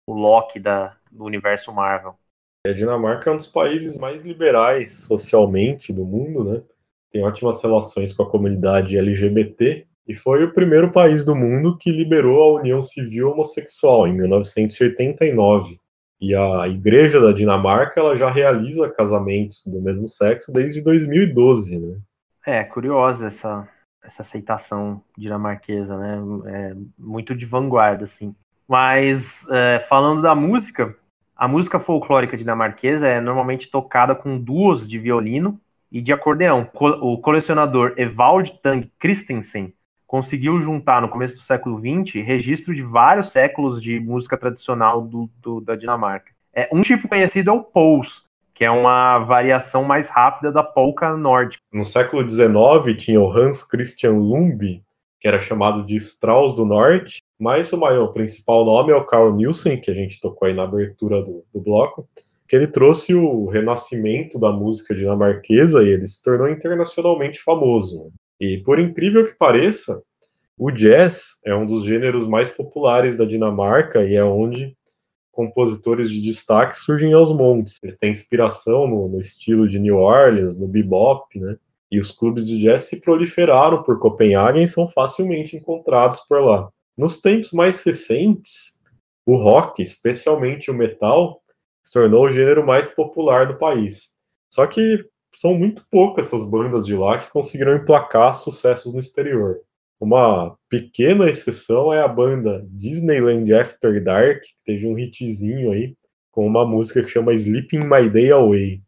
o Loki da, do universo Marvel. A Dinamarca é um dos países mais liberais socialmente do mundo, né? Tem ótimas relações com a comunidade LGBT e foi o primeiro país do mundo que liberou a união civil homossexual em 1989. E a Igreja da Dinamarca ela já realiza casamentos do mesmo sexo desde 2012, né? É, curiosa essa, essa aceitação dinamarquesa, né? É muito de vanguarda, assim. Mas, é, falando da música, a música folclórica dinamarquesa é normalmente tocada com duos de violino e de acordeão. O colecionador Evald Tang Christensen conseguiu juntar no começo do século XX registro de vários séculos de música tradicional do, do, da Dinamarca. É, um tipo conhecido é o Pols, que é uma variação mais rápida da polka nórdica. No século XIX tinha o Hans Christian Lumby, que era chamado de Strauss do Norte, mas o maior, o principal nome é o Carl Nielsen, que a gente tocou aí na abertura do, do bloco, que ele trouxe o renascimento da música dinamarquesa e ele se tornou internacionalmente famoso. E por incrível que pareça, o jazz é um dos gêneros mais populares da Dinamarca e é onde compositores de destaque surgem aos montes. Eles têm inspiração no, no estilo de New Orleans, no bebop, né? E os clubes de jazz se proliferaram por Copenhague e são facilmente encontrados por lá. Nos tempos mais recentes, o rock, especialmente o metal, se tornou o gênero mais popular do país. Só que são muito poucas essas bandas de lá que conseguiram emplacar sucessos no exterior. Uma pequena exceção é a banda Disneyland After Dark, que teve um hitzinho aí com uma música que chama Sleeping My Day Away.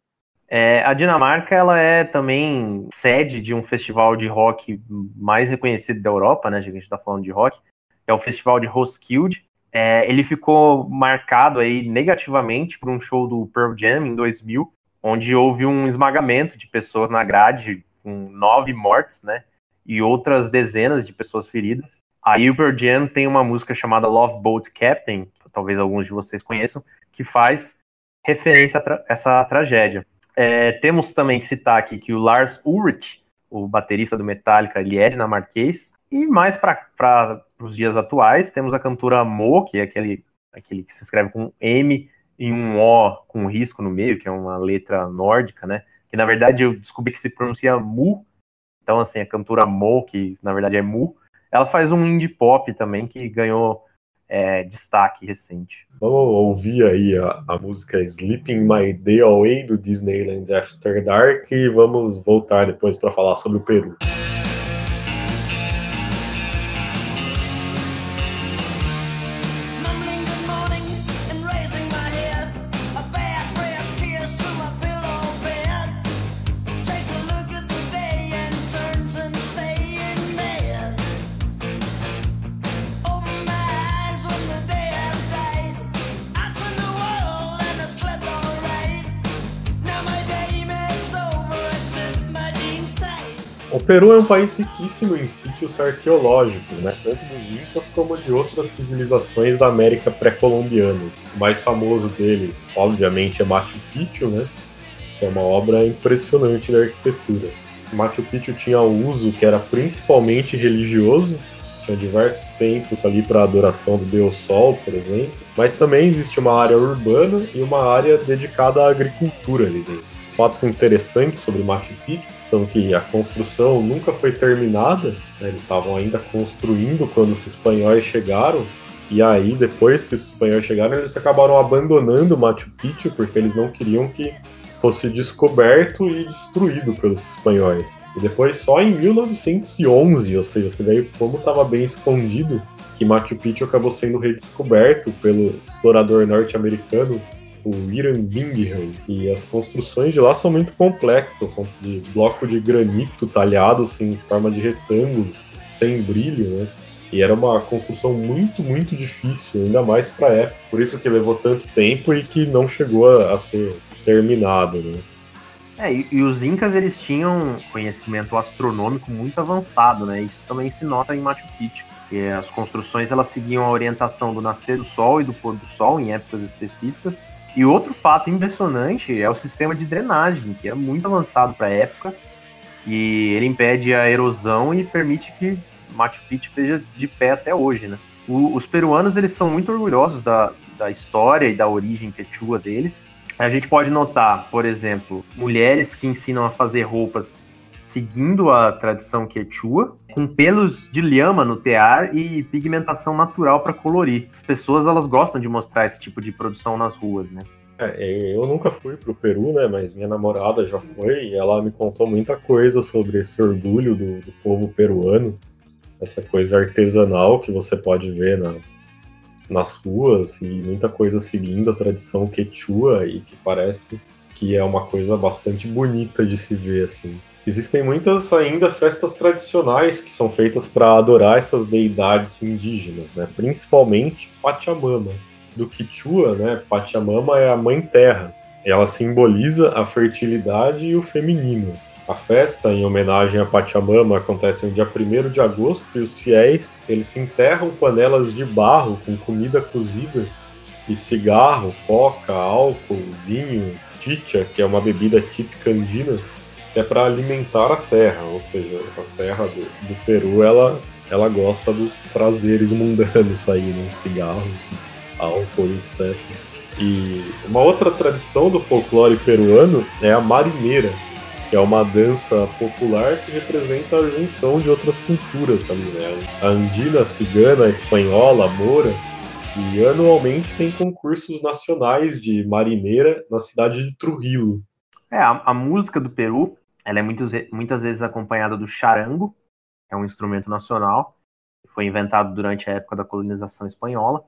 É, a Dinamarca ela é também sede de um festival de rock mais reconhecido da Europa, né? Já que a gente está falando de rock, é o Festival de Roskilde. É, ele ficou marcado aí negativamente por um show do Pearl Jam em 2000, onde houve um esmagamento de pessoas na grade, com nove mortes, né? e outras dezenas de pessoas feridas. A Uber Jam tem uma música chamada Love Boat Captain, que talvez alguns de vocês conheçam, que faz referência a tra essa tragédia. É, temos também que citar aqui que o Lars Ulrich, o baterista do Metallica, ele é dinamarquês. E mais para os dias atuais, temos a cantora Mo, que é aquele, aquele que se escreve com M e um O com risco no meio, que é uma letra nórdica, né? Que na verdade eu descobri que se pronuncia Mu, então, assim, a cantora Mo, que na verdade é Mu, ela faz um indie pop também que ganhou é, destaque recente. Vamos ouvir aí a, a, música Sleeping My Day Away do Disneyland After Dark e vamos voltar depois para falar sobre o Peru. Peru é um país riquíssimo em sítios arqueológicos, né? tanto dos Incas como de outras civilizações da América pré-colombiana. O mais famoso deles, obviamente, é Machu Picchu, né? que é uma obra impressionante da arquitetura. Machu Picchu tinha um uso que era principalmente religioso, tinha diversos templos ali para adoração do Deus Sol, por exemplo, mas também existe uma área urbana e uma área dedicada à agricultura ali dentro. Os fatos interessantes sobre Machu Picchu que a construção nunca foi terminada, né? eles estavam ainda construindo quando os espanhóis chegaram, e aí depois que os espanhóis chegaram, eles acabaram abandonando Machu Picchu porque eles não queriam que fosse descoberto e destruído pelos espanhóis. E depois só em 1911, ou seja, você vê como estava bem escondido, que Machu Picchu acabou sendo redescoberto pelo explorador norte-americano o Iran Bingham, e as construções de lá são muito complexas, são de bloco de granito talhado assim, em forma de retângulo, sem brilho, né? E era uma construção muito, muito difícil, ainda mais para época. Por isso que levou tanto tempo e que não chegou a, a ser terminado, né? É, e, e, os incas eles tinham conhecimento astronômico muito avançado, né? Isso também se nota em Machu Picchu, que as construções elas seguiam a orientação do nascer do sol e do pôr do sol em épocas específicas e outro fato impressionante é o sistema de drenagem, que é muito avançado para a época, e ele impede a erosão e permite que Machu Picchu esteja de pé até hoje, né? O, os peruanos eles são muito orgulhosos da, da história e da origem quechua deles. A gente pode notar, por exemplo, mulheres que ensinam a fazer roupas seguindo a tradição quechua, com pelos de lhama no tear e pigmentação natural para colorir. As pessoas elas gostam de mostrar esse tipo de produção nas ruas, né? É, eu nunca fui pro Peru, né? Mas minha namorada já foi e ela me contou muita coisa sobre esse orgulho do, do povo peruano, essa coisa artesanal que você pode ver na, nas ruas e muita coisa seguindo a tradição quechua e que parece que é uma coisa bastante bonita de se ver assim. Existem muitas ainda festas tradicionais que são feitas para adorar essas deidades indígenas, né? principalmente Pachamama. Do Quichua, né? Pachamama é a mãe terra. Ela simboliza a fertilidade e o feminino. A festa, em homenagem a Pachamama, acontece no dia 1 de agosto e os fiéis eles se enterram panelas de barro com comida cozida e cigarro, coca, álcool, vinho, chicha, que é uma bebida típica andina, que é para alimentar a terra, ou seja, a terra do, do, Peru ela, ela gosta dos prazeres mundanos aí, né? cigarro, álcool, etc. E uma outra tradição do folclore peruano é a marineira, que é uma dança popular que representa a junção de outras culturas ali, né? A andina, a cigana, a espanhola, a moura, e anualmente tem concursos nacionais de marineira na cidade de Trujillo. É, a, a música do Peru, ela é muitas, muitas vezes acompanhada do charango, é um instrumento nacional, foi inventado durante a época da colonização espanhola,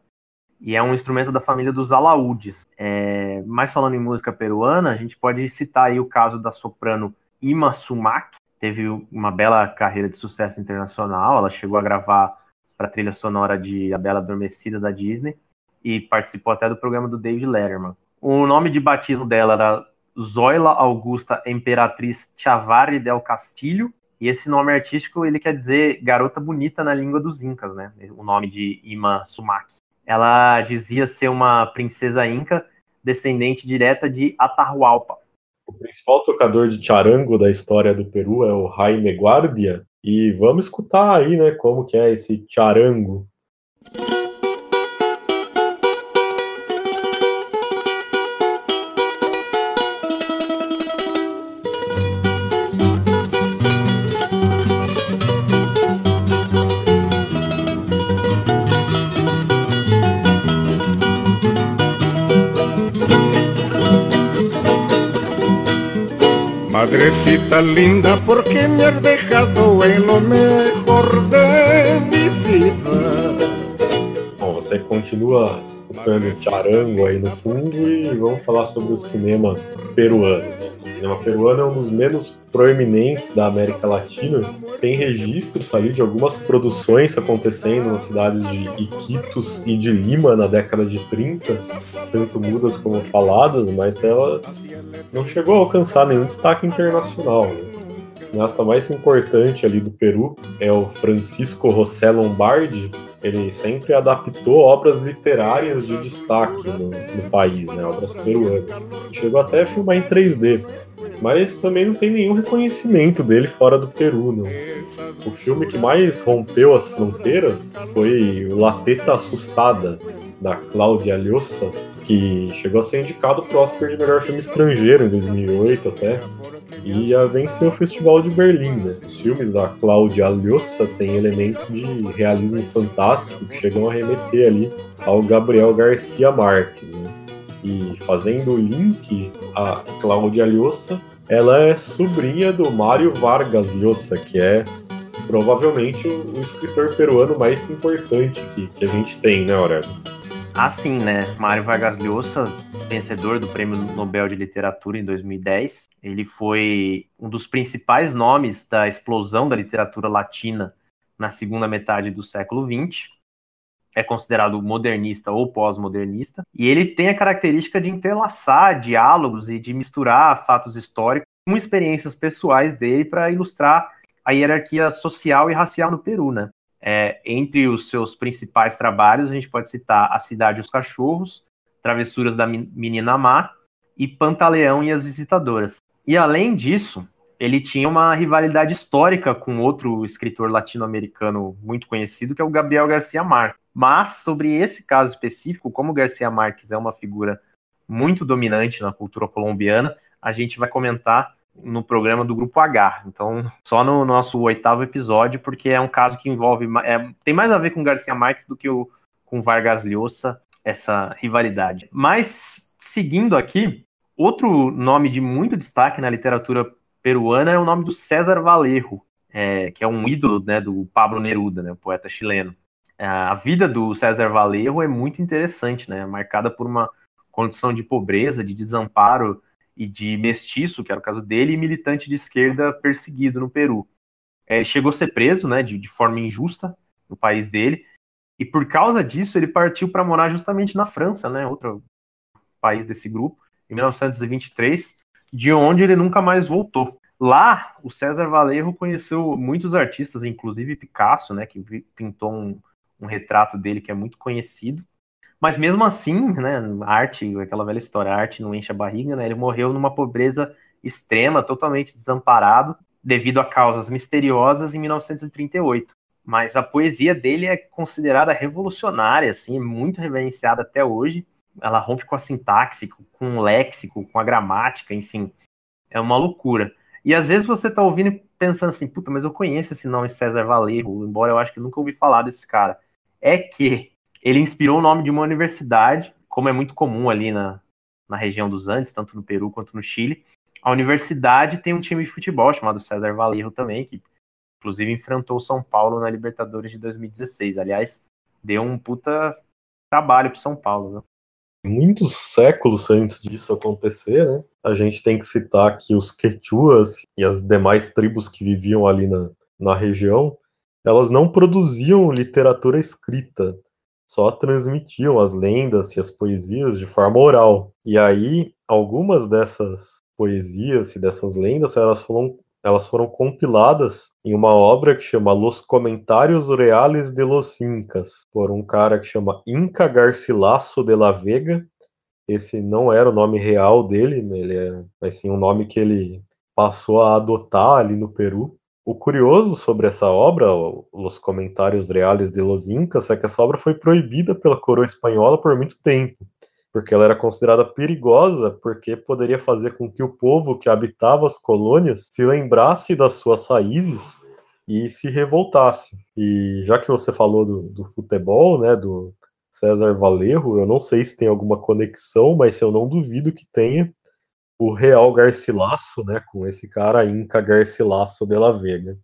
e é um instrumento da família dos alaúdes. É, mas falando em música peruana, a gente pode citar aí o caso da soprano Ima Sumac, teve uma bela carreira de sucesso internacional, ela chegou a gravar para a trilha sonora de A Bela Adormecida da Disney e participou até do programa do David Letterman. O nome de batismo dela era Zoila Augusta Imperatriz Chavarri del Castilho, e esse nome artístico ele quer dizer garota bonita na língua dos incas, né? O nome de Ima Sumac. Ela dizia ser uma princesa inca descendente direta de Atahualpa. O principal tocador de charango da história do Peru é o Jaime Guardia, e vamos escutar aí, né, como que é esse charango. Madrecita linda, ¿por qué me has dejado en lo mejor de mi vida? Bom, você continua escutando charango aí no fundo e vamos falar sobre o cinema peruano. Cinema peruano é um dos menos proeminentes da América Latina. Tem registros ali de algumas produções acontecendo nas cidades de Iquitos e de Lima na década de 30, tanto mudas como faladas, mas ela não chegou a alcançar nenhum destaque internacional. Né? O cineasta mais importante ali do Peru é o Francisco José Lombardi. Ele sempre adaptou obras literárias de destaque no, no país, né? obras peruanas. Chegou até a filmar em 3D, mas também não tem nenhum reconhecimento dele fora do Peru. Não. O filme que mais rompeu as fronteiras foi La Teta Assustada, da Cláudia Lhosa, que chegou a ser indicado para o Oscar de melhor filme estrangeiro em 2008 até, e a venceu o Festival de Berlim. Né? Os filmes da Cláudia Lhosa têm elementos de realismo fantástico que chegam a remeter ali ao Gabriel Garcia Marques. Né? E fazendo o link, a Cláudia Lhosa, ela é sobrinha do Mário Vargas Llosa, que é provavelmente o, o escritor peruano mais importante que, que a gente tem, né, Aurélio? Assim, né? Mário Vargas Llosa, vencedor do Prêmio Nobel de Literatura em 2010, ele foi um dos principais nomes da explosão da literatura latina na segunda metade do século XX. É considerado modernista ou pós-modernista. E ele tem a característica de entrelaçar diálogos e de misturar fatos históricos com experiências pessoais dele para ilustrar a hierarquia social e racial no Peru, né? É, entre os seus principais trabalhos, a gente pode citar A Cidade e os Cachorros, Travessuras da Menina Má e Pantaleão e as Visitadoras. E além disso, ele tinha uma rivalidade histórica com outro escritor latino-americano muito conhecido, que é o Gabriel Garcia Marques. Mas sobre esse caso específico, como Garcia Marques é uma figura muito dominante na cultura colombiana, a gente vai comentar no programa do Grupo H. Então, só no nosso oitavo episódio, porque é um caso que envolve. É, tem mais a ver com Garcia Marques do que o, com Vargas Llosa, essa rivalidade. Mas, seguindo aqui, outro nome de muito destaque na literatura peruana é o nome do César Valerro, é, que é um ídolo né, do Pablo Neruda, né, o poeta chileno. É, a vida do César Valerro é muito interessante, né, marcada por uma condição de pobreza, de desamparo e de mestiço, que era o caso dele, e militante de esquerda perseguido no Peru. É, chegou a ser preso, né, de, de forma injusta no país dele, e por causa disso ele partiu para morar justamente na França, né, outro país desse grupo, em 1923, de onde ele nunca mais voltou. Lá, o César Valerro conheceu muitos artistas, inclusive Picasso, né, que pintou um, um retrato dele que é muito conhecido. Mas mesmo assim, né, arte, aquela velha história, arte não enche a barriga, né? Ele morreu numa pobreza extrema, totalmente desamparado, devido a causas misteriosas em 1938. Mas a poesia dele é considerada revolucionária, assim, muito reverenciada até hoje. Ela rompe com a sintaxe, com o léxico, com a gramática, enfim. É uma loucura. E às vezes você tá ouvindo e pensando assim, puta, mas eu conheço esse nome César Valerro, embora eu acho que nunca ouvi falar desse cara. É que ele inspirou o nome de uma universidade, como é muito comum ali na, na região dos Andes, tanto no Peru quanto no Chile. A universidade tem um time de futebol chamado César Valerro também, que inclusive enfrentou o São Paulo na Libertadores de 2016. Aliás, deu um puta trabalho pro São Paulo, né? Muitos séculos antes disso acontecer, né? A gente tem que citar que os Quechuas e as demais tribos que viviam ali na, na região, elas não produziam literatura escrita só transmitiam as lendas e as poesias de forma oral. E aí, algumas dessas poesias e dessas lendas, elas foram, elas foram compiladas em uma obra que chama Los Comentários Reales de los Incas, por um cara que chama Inca Garcilaso de la Vega. Esse não era o nome real dele, ele é, mas sim um nome que ele passou a adotar ali no Peru. O curioso sobre essa obra, os comentários reais de los Incas, é que essa obra foi proibida pela coroa espanhola por muito tempo, porque ela era considerada perigosa, porque poderia fazer com que o povo que habitava as colônias se lembrasse das suas raízes e se revoltasse. E já que você falou do, do futebol, né, do César Valerro, eu não sei se tem alguma conexão, mas eu não duvido que tenha, o Real Garcilasso, né, com esse cara Inca Garcilasso de la Vega.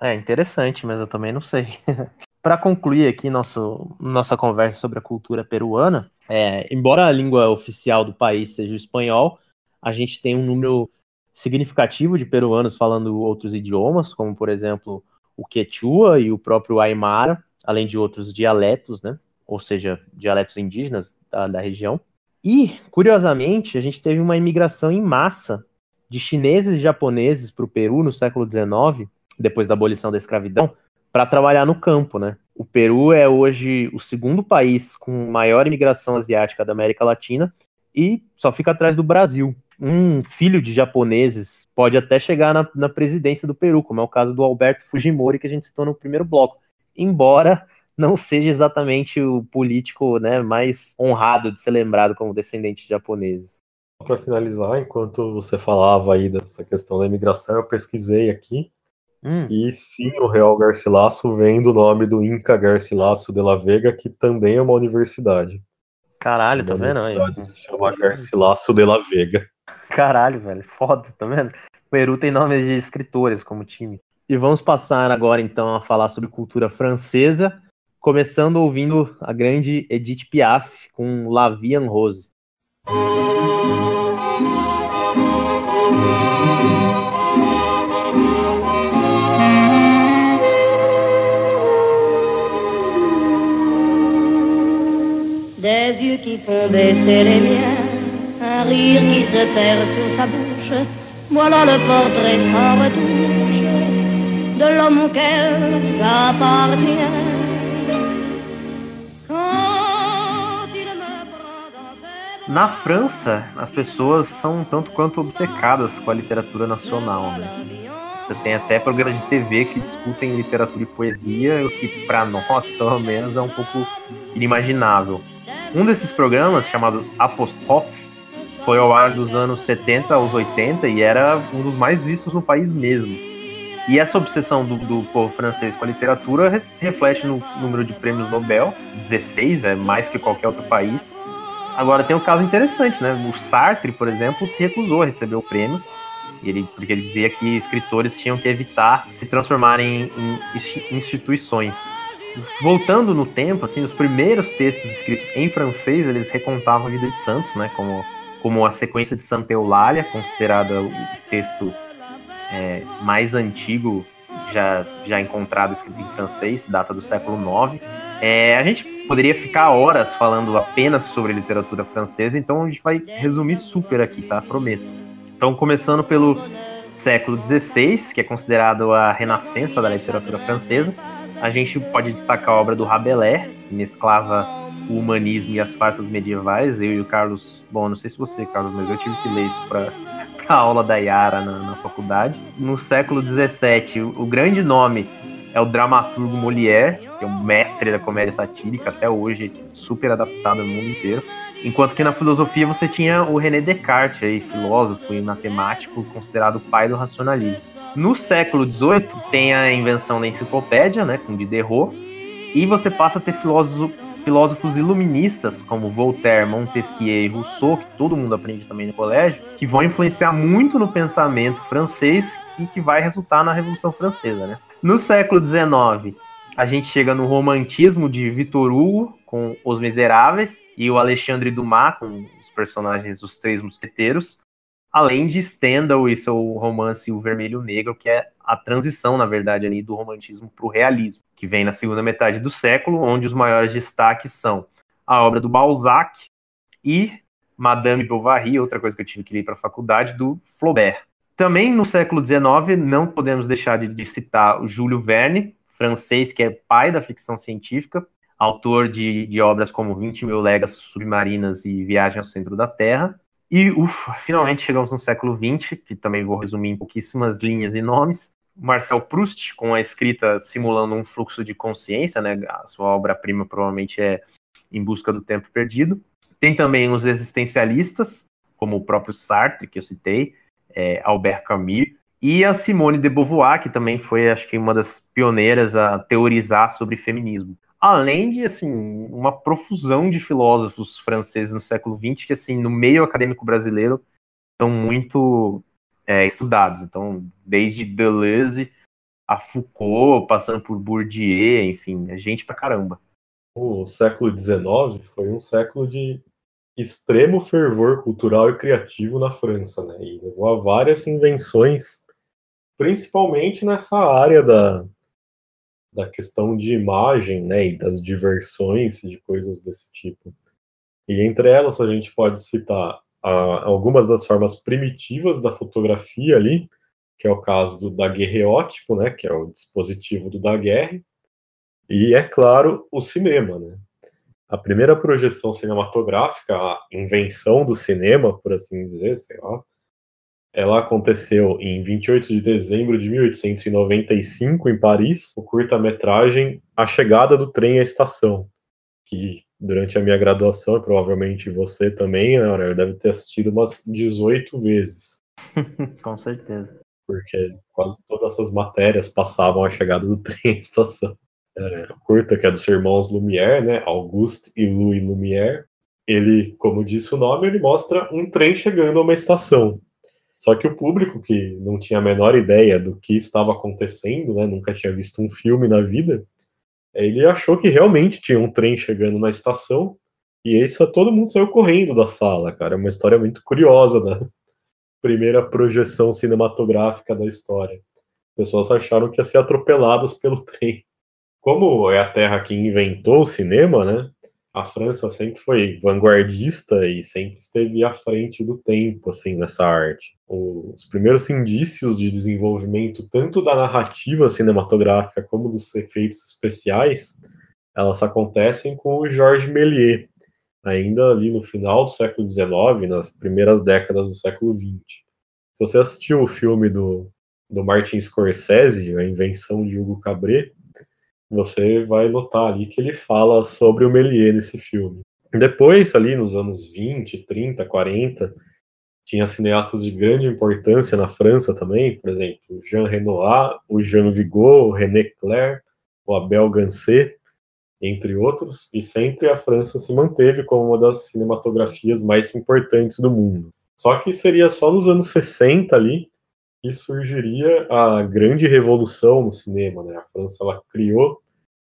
É interessante, mas eu também não sei. Para concluir aqui nosso, nossa conversa sobre a cultura peruana, é, embora a língua oficial do país seja o espanhol, a gente tem um número significativo de peruanos falando outros idiomas, como por exemplo o quechua e o próprio aymara, além de outros dialetos, né? Ou seja, dialetos indígenas da, da região. E, curiosamente, a gente teve uma imigração em massa de chineses e japoneses para o Peru no século XIX, depois da abolição da escravidão, para trabalhar no campo, né? O Peru é hoje o segundo país com maior imigração asiática da América Latina e só fica atrás do Brasil. Um filho de japoneses pode até chegar na, na presidência do Peru, como é o caso do Alberto Fujimori, que a gente citou no primeiro bloco. Embora não seja exatamente o político né, mais honrado de ser lembrado como descendente de japoneses. Para finalizar, enquanto você falava aí dessa questão da imigração, eu pesquisei aqui. Hum. E sim, o Real Garcilaso vem do nome do Inca Garcilaso de la Vega, que também é uma universidade. Caralho, tá vendo? Aí? Se chama Garcilaso de la Vega. Caralho, velho, foda, tá vendo? O Peru tem nomes de escritores como time. E vamos passar agora então a falar sobre cultura francesa começando ouvindo a grande Edith Piaf com La Vie en Rose. Des yeux qui font baisser les miens, un rire qui se perd sur sa bouche, voilà le portrait sans retouche de l'homme auquel j'appartiens. Na França, as pessoas são tanto quanto obcecadas com a literatura nacional, né? Você tem até programas de TV que discutem literatura e poesia, o que para nós, pelo menos, é um pouco inimaginável. Um desses programas, chamado Apostrophe, foi ao ar dos anos 70 aos 80 e era um dos mais vistos no país mesmo. E essa obsessão do, do povo francês com a literatura se reflete no número de prêmios Nobel, 16, é mais que qualquer outro país, Agora tem um caso interessante, né? O Sartre, por exemplo, se recusou a receber o prêmio, ele, porque ele dizia que escritores tinham que evitar se transformarem em instituições. Voltando no tempo, assim, os primeiros textos escritos em francês, eles recontavam a vida de santos, né? Como como a sequência de Santa Eulália, considerada o texto é, mais antigo já, já encontrado escrito em francês, data do século IX. É, a gente poderia ficar horas falando apenas sobre literatura francesa, então a gente vai resumir super aqui, tá? Prometo. Então, começando pelo século XVI, que é considerado a renascença da literatura francesa, a gente pode destacar a obra do Rabelais, que mesclava o humanismo e as farsas medievais. Eu e o Carlos, bom, não sei se você, Carlos, mas eu tive que ler isso para a aula da Yara na, na faculdade. No século XVII, o, o grande nome é o dramaturgo Molière, que é o mestre da comédia satírica, até hoje super adaptado no mundo inteiro. Enquanto que na filosofia você tinha o René Descartes, aí, filósofo e matemático, considerado o pai do racionalismo. No século XVIII tem a invenção da enciclopédia, né, com Diderot, e você passa a ter filósofos iluministas como Voltaire, Montesquieu e Rousseau, que todo mundo aprende também no colégio, que vão influenciar muito no pensamento francês e que vai resultar na Revolução Francesa, né? No século XIX, a gente chega no romantismo de Victor Hugo com Os Miseráveis e o Alexandre Dumas com os personagens Os Três Mosqueteiros, além de Stendhal e seu romance O Vermelho Negro, que é a transição, na verdade, ali do romantismo para o realismo, que vem na segunda metade do século, onde os maiores destaques são a obra do Balzac e Madame Bovary, outra coisa que eu tive que ler para a faculdade, do Flaubert. Também no século XIX, não podemos deixar de, de citar o Júlio Verne, francês que é pai da ficção científica, autor de, de obras como 20 mil legas submarinas e Viagem ao Centro da Terra, e, ufa, finalmente chegamos no século XX, que também vou resumir em pouquíssimas linhas e nomes. Marcel Proust, com a escrita simulando um fluxo de consciência, né? A sua obra-prima provavelmente é Em Busca do Tempo Perdido. Tem também os existencialistas, como o próprio Sartre, que eu citei, é, Albert Camus, e a Simone de Beauvoir, que também foi, acho que, uma das pioneiras a teorizar sobre feminismo além de assim uma profusão de filósofos franceses no século XX que assim no meio acadêmico brasileiro são muito é, estudados. Então, desde Deleuze a Foucault, passando por Bourdieu, enfim, é gente pra caramba. O século XIX foi um século de extremo fervor cultural e criativo na França, né? E levou a várias invenções, principalmente nessa área da, da questão de imagem, né, e das diversões de coisas desse tipo. E entre elas a gente pode citar a, algumas das formas primitivas da fotografia ali, que é o caso do daguerreótipo, né, que é o dispositivo do daguerre, e é claro o cinema, né. A primeira projeção cinematográfica, a invenção do cinema, por assim dizer, sei lá, ela aconteceu em 28 de dezembro de 1895, em Paris, o curta-metragem A Chegada do Trem à Estação, que durante a minha graduação, provavelmente você também, né, deve ter assistido umas 18 vezes. Com certeza. Porque quase todas essas matérias passavam a chegada do trem à estação. É, curta, que é dos irmãos Lumière, né, Auguste e Louis Lumière, ele, como disse o nome, ele mostra um trem chegando a uma estação. Só que o público, que não tinha a menor ideia do que estava acontecendo, né, nunca tinha visto um filme na vida, ele achou que realmente tinha um trem chegando na estação, e só todo mundo saiu correndo da sala, cara. É uma história muito curiosa da primeira projeção cinematográfica da história. As pessoas acharam que ia ser atropeladas pelo trem. Como é a Terra que inventou o cinema, né? A França sempre foi vanguardista e sempre esteve à frente do tempo, assim, nessa arte. Os primeiros indícios de desenvolvimento, tanto da narrativa cinematográfica como dos efeitos especiais, elas acontecem com o Georges Méliès, ainda ali no final do século XIX, nas primeiras décadas do século XX. Se você assistiu o filme do, do Martin Scorsese, A Invenção de Hugo Cabret, você vai notar ali que ele fala sobre o Méliès nesse filme. Depois, ali nos anos 20, 30, 40, tinha cineastas de grande importância na França também, por exemplo, Jean Renoir, o Jean Vigo, o René Clair, o Abel Gansé, entre outros, e sempre a França se manteve como uma das cinematografias mais importantes do mundo. Só que seria só nos anos 60 ali que surgiria a grande revolução no cinema. Né? A França ela criou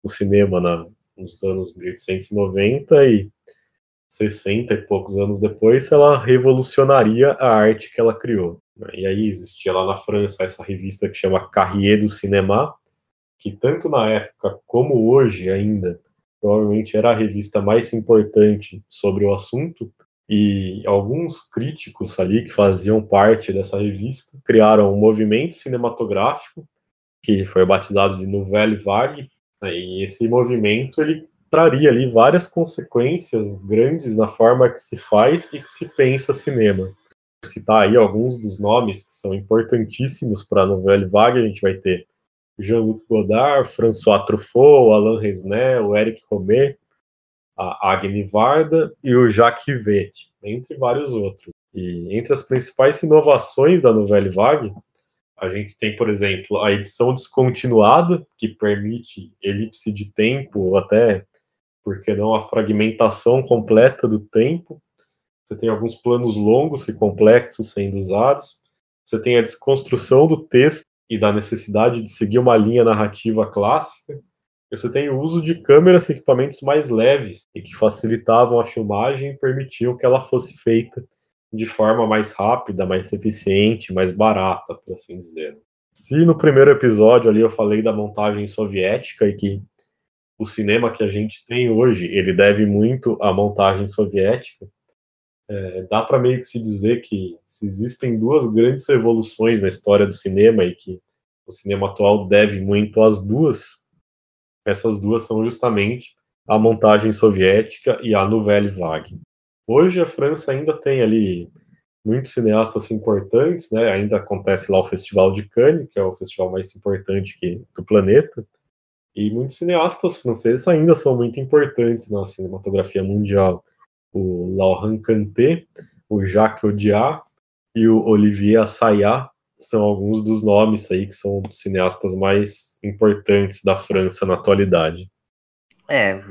o cinema na, nos anos 1890 e 60 e poucos anos depois, ela revolucionaria a arte que ela criou. E aí existia lá na França essa revista que chama Carrier do Cinéma, que tanto na época como hoje ainda, provavelmente era a revista mais importante sobre o assunto, e alguns críticos ali que faziam parte dessa revista criaram um movimento cinematográfico que foi batizado de Nouvelle Vague, né, e esse movimento ele traria ali várias consequências grandes na forma que se faz e que se pensa cinema. Vou citar aí alguns dos nomes que são importantíssimos para a Nouvelle Vague, a gente vai ter Jean-Luc Godard, François Truffaut, Alain Resnais, o Eric Romer, a Agni Varda e o Jacques Rivette, entre vários outros. E entre as principais inovações da Nouvelle Vague, a gente tem, por exemplo, a edição descontinuada, que permite elipse de tempo, ou até, por que não, a fragmentação completa do tempo. Você tem alguns planos longos e complexos sendo usados. Você tem a desconstrução do texto e da necessidade de seguir uma linha narrativa clássica. Você tem o uso de câmeras e equipamentos mais leves e que facilitavam a filmagem e permitiam que ela fosse feita de forma mais rápida, mais eficiente, mais barata, por assim dizer. Se no primeiro episódio ali eu falei da montagem soviética e que o cinema que a gente tem hoje ele deve muito à montagem soviética, é, dá para meio que se dizer que se existem duas grandes revoluções na história do cinema e que o cinema atual deve muito às duas, essas duas são justamente a montagem soviética e a Nouvelle Vague. Hoje a França ainda tem ali muitos cineastas importantes, né? Ainda acontece lá o Festival de Cannes, que é o festival mais importante que, do planeta, e muitos cineastas franceses ainda são muito importantes na cinematografia mundial o Laurent Canté, o Jacques Audiard e o Olivier Assayas são alguns dos nomes aí que são cineastas mais importantes da França na atualidade. É,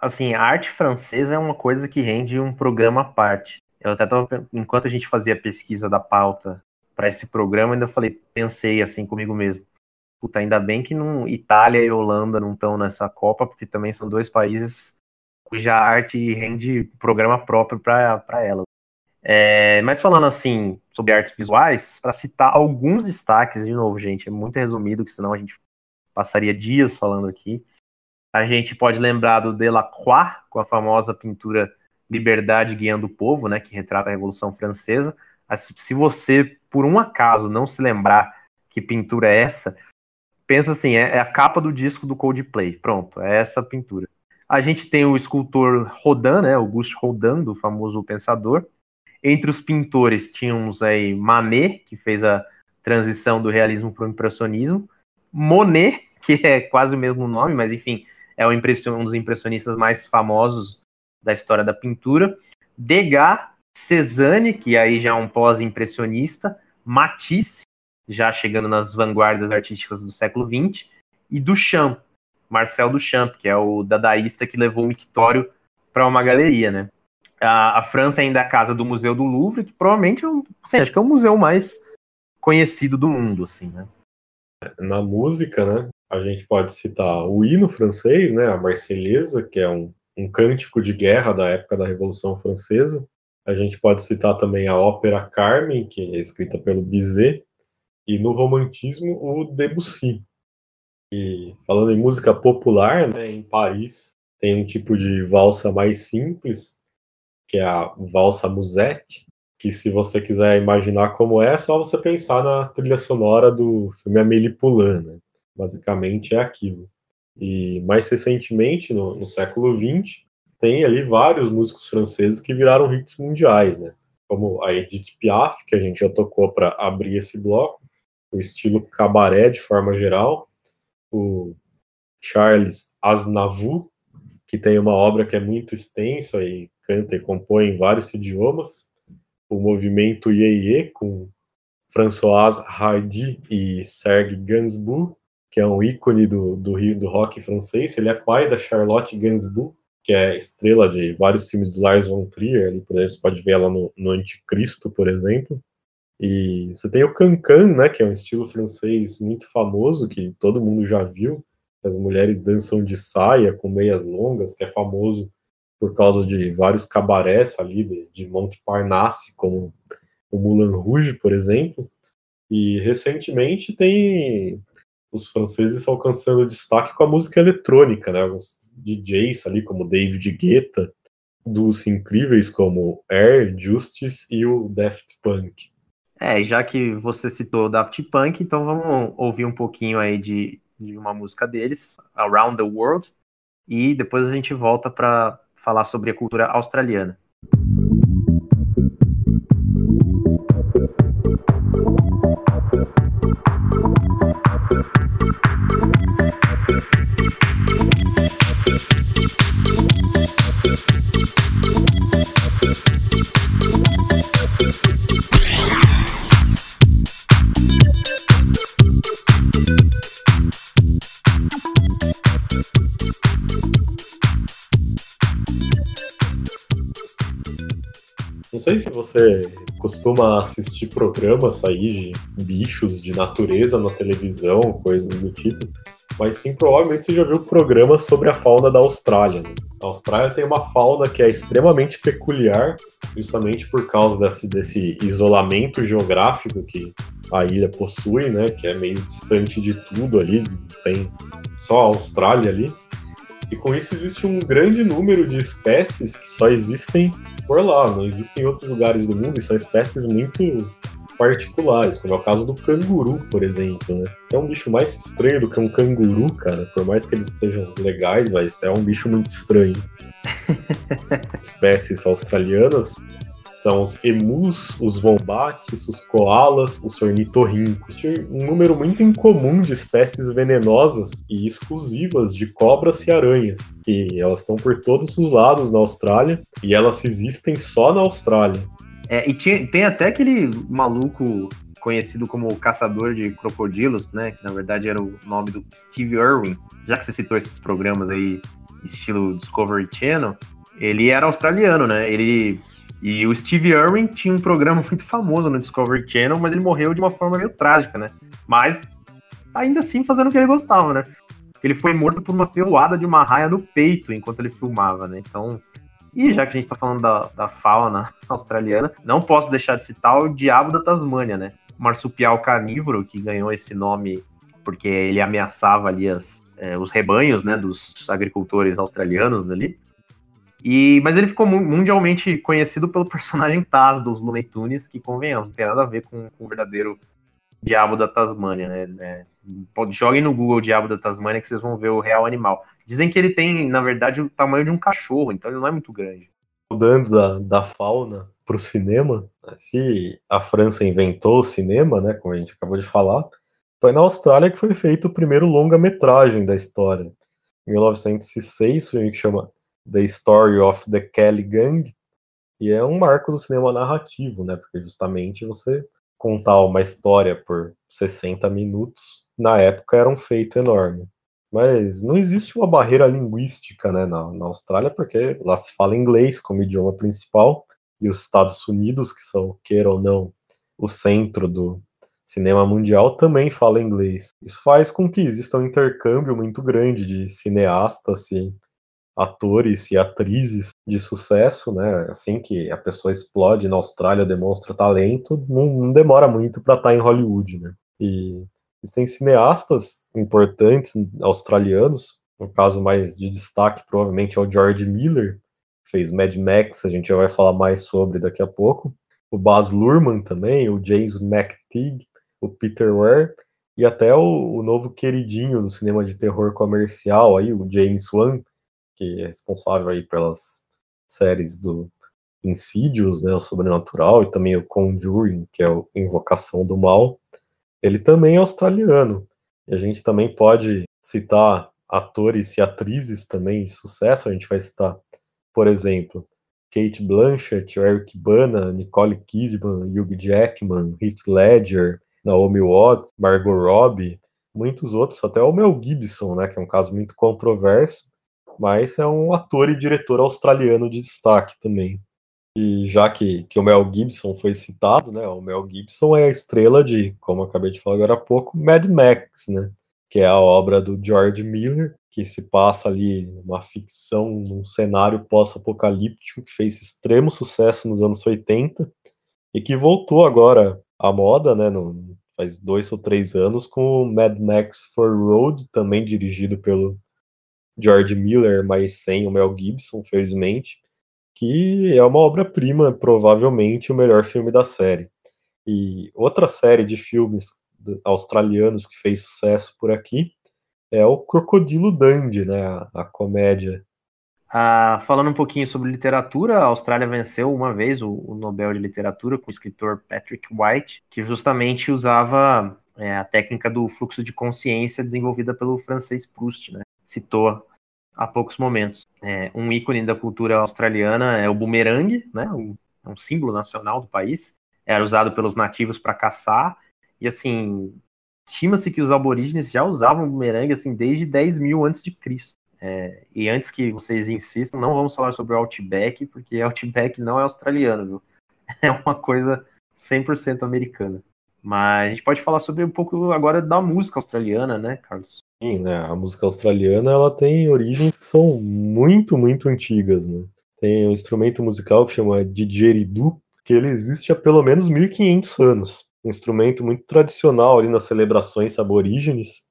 assim, a arte francesa é uma coisa que rende um programa à parte. Eu até tava, enquanto a gente fazia a pesquisa da pauta para esse programa, ainda falei, pensei assim comigo mesmo. Puta, ainda bem que não, Itália e Holanda não estão nessa Copa, porque também são dois países cuja arte rende programa próprio para ela. É, mas falando assim sobre artes visuais, para citar alguns destaques, de novo, gente, é muito resumido, que senão a gente passaria dias falando aqui. A gente pode lembrar do Delacroix, com a famosa pintura Liberdade Guiando o Povo, né, que retrata a Revolução Francesa. Se você, por um acaso, não se lembrar que pintura é essa, pensa assim, é, é a capa do disco do Coldplay. Pronto, é essa pintura. A gente tem o escultor Rodin, né, Auguste Rodin, do famoso pensador. Entre os pintores tínhamos aí Manet, que fez a transição do realismo para o impressionismo, Monet, que é quase o mesmo nome, mas enfim, é um dos impressionistas mais famosos da história da pintura, Degas, Cezanne, que aí já é um pós-impressionista, Matisse, já chegando nas vanguardas artísticas do século XX, e Duchamp, Marcel Duchamp, que é o dadaísta que levou o mictório para uma galeria, né? A, a, França ainda é a casa do Museu do Louvre, que provavelmente é um, assim, acho que é o museu mais conhecido do mundo, assim, né? Na música, né? A gente pode citar o hino francês, né? A Marselhesa, que é um, um cântico de guerra da época da Revolução Francesa. A gente pode citar também a ópera Carmen, que é escrita pelo Bizet, e no romantismo o Debussy, e falando em música popular, né, em Paris tem um tipo de valsa mais simples, que é a valsa musette, que se você quiser imaginar como é, é só você pensar na trilha sonora do filme Amélie Poulain, né? Basicamente é aquilo. E mais recentemente, no, no século XX, tem ali vários músicos franceses que viraram hits mundiais, né? Como a Edith Piaf, que a gente já tocou para abrir esse bloco, o estilo cabaré de forma geral, o Charles Aznavour, que tem uma obra que é muito extensa e canta e compõe em vários idiomas, o movimento Yeye, com François Hardy e Serge Gainsbourg, que é um ícone do, do, do rock francês. Ele é pai da Charlotte Gainsbourg, que é estrela de vários filmes do Lars von Trier, ali, por exemplo, você pode ver ela no, no Anticristo, por exemplo. E você tem o cancan, né, que é um estilo francês muito famoso, que todo mundo já viu. As mulheres dançam de saia com meias longas, que é famoso por causa de vários cabarés ali de, de Montparnasse, como o Moulin Rouge, por exemplo. E recentemente tem os franceses alcançando destaque com a música eletrônica, né? Os DJs ali como David Guetta, dos incríveis como Air, Justice e o Daft Punk. É, já que você citou Daft Punk, então vamos ouvir um pouquinho aí de, de uma música deles, Around the World, e depois a gente volta para falar sobre a cultura australiana. Você costuma assistir programas aí de bichos de natureza na televisão, coisas do tipo, mas sim provavelmente você já viu programas sobre a fauna da Austrália. Né? A Austrália tem uma fauna que é extremamente peculiar, justamente por causa desse, desse isolamento geográfico que a ilha possui, né? Que é meio distante de tudo ali, tem só a Austrália ali. E com isso existe um grande número de espécies que só existem por lá, não existem em outros lugares do mundo e são espécies muito particulares, como é o caso do canguru, por exemplo, né? É um bicho mais estranho do que um canguru, cara, por mais que eles sejam legais, mas é um bicho muito estranho. espécies australianas são os emus, os wombats, os koalas, os ornitorrincos. Um número muito incomum de espécies venenosas e exclusivas de cobras e aranhas, que elas estão por todos os lados na Austrália e elas existem só na Austrália. É, e tinha, tem até aquele maluco conhecido como caçador de crocodilos, né? Que na verdade era o nome do Steve Irwin. Já que você citou esses programas aí, estilo Discovery Channel, ele era australiano, né? Ele e o Steve Irwin tinha um programa muito famoso no Discovery Channel, mas ele morreu de uma forma meio trágica, né? Mas ainda assim fazendo o que ele gostava, né? Ele foi morto por uma ferroada de uma raia no peito enquanto ele filmava, né? Então, e já que a gente tá falando da, da fauna australiana, não posso deixar de citar o Diabo da Tasmânia, né? O marsupial carnívoro que ganhou esse nome porque ele ameaçava ali as, é, os rebanhos, né, dos agricultores australianos ali. E, mas ele ficou mundialmente conhecido pelo personagem Taz dos Looney Tunes, que convenhamos, não tem nada a ver com, com o verdadeiro Diabo da Tasmânia, né? É, joguem no Google Diabo da Tasmânia que vocês vão ver o real animal. Dizem que ele tem, na verdade, o tamanho de um cachorro, então ele não é muito grande. Mudando da, da fauna para o cinema, se a França inventou o cinema, né, como a gente acabou de falar, foi na Austrália que foi feito o primeiro longa-metragem da história. Em 1906, foi um que chama The Story of the Kelly Gang, e é um marco do cinema narrativo, né? Porque justamente você contar uma história por 60 minutos, na época era um feito enorme. Mas não existe uma barreira linguística né, na, na Austrália, porque lá se fala inglês como idioma principal, e os Estados Unidos, que são, queira ou não, o centro do cinema mundial, também fala inglês. Isso faz com que exista um intercâmbio muito grande de cineastas e atores e atrizes de sucesso, né? Assim que a pessoa explode na Austrália, demonstra talento, não, não demora muito para estar tá em Hollywood, né? E existem cineastas importantes australianos, no caso mais de destaque provavelmente é o George Miller, fez Mad Max, a gente já vai falar mais sobre daqui a pouco. O Baz Luhrmann também, o James McTeague, o Peter Weir e até o, o novo queridinho do cinema de terror comercial aí, o James Wan, que é responsável aí pelas séries do Insidious, né, o Sobrenatural, e também o Conjuring, que é a Invocação do Mal, ele também é australiano. E a gente também pode citar atores e atrizes também de sucesso, a gente vai citar, por exemplo, Kate Blanchett, Eric Bana, Nicole Kidman, Hugh Jackman, Heath Ledger, Naomi Watts, Margot Robbie, muitos outros, até o Mel Gibson, né, que é um caso muito controverso, mas é um ator e diretor australiano de destaque também. E já que, que o Mel Gibson foi citado, né, o Mel Gibson é a estrela de, como acabei de falar agora há pouco, Mad Max, né, que é a obra do George Miller, que se passa ali uma ficção num cenário pós-apocalíptico que fez extremo sucesso nos anos 80 e que voltou agora à moda, né, no, faz dois ou três anos, com o Mad Max For Road, também dirigido pelo George Miller, mas sem o Mel Gibson, felizmente, que é uma obra-prima, provavelmente o melhor filme da série. E outra série de filmes australianos que fez sucesso por aqui é o Crocodilo Dundee, né, a, a comédia. Ah, falando um pouquinho sobre literatura, a Austrália venceu uma vez o, o Nobel de Literatura com o escritor Patrick White, que justamente usava é, a técnica do fluxo de consciência desenvolvida pelo francês Proust, né? Citou há poucos momentos. É, um ícone da cultura australiana é o bumerangue, né? Um, é um símbolo nacional do país. Era usado pelos nativos para caçar e assim estima-se que os aborígenes já usavam bumerangue assim desde 10 mil antes de Cristo. É, e antes que vocês insistam, não vamos falar sobre o Outback, porque Outback não é australiano, viu? É uma coisa 100% americana. Mas a gente pode falar sobre um pouco agora da música australiana, né, Carlos? Sim, né? A música australiana ela tem origens que são muito, muito antigas, né? Tem um instrumento musical que chama didgeridoo, que ele existe há pelo menos 1500 anos. Um instrumento muito tradicional ali nas celebrações aborígenes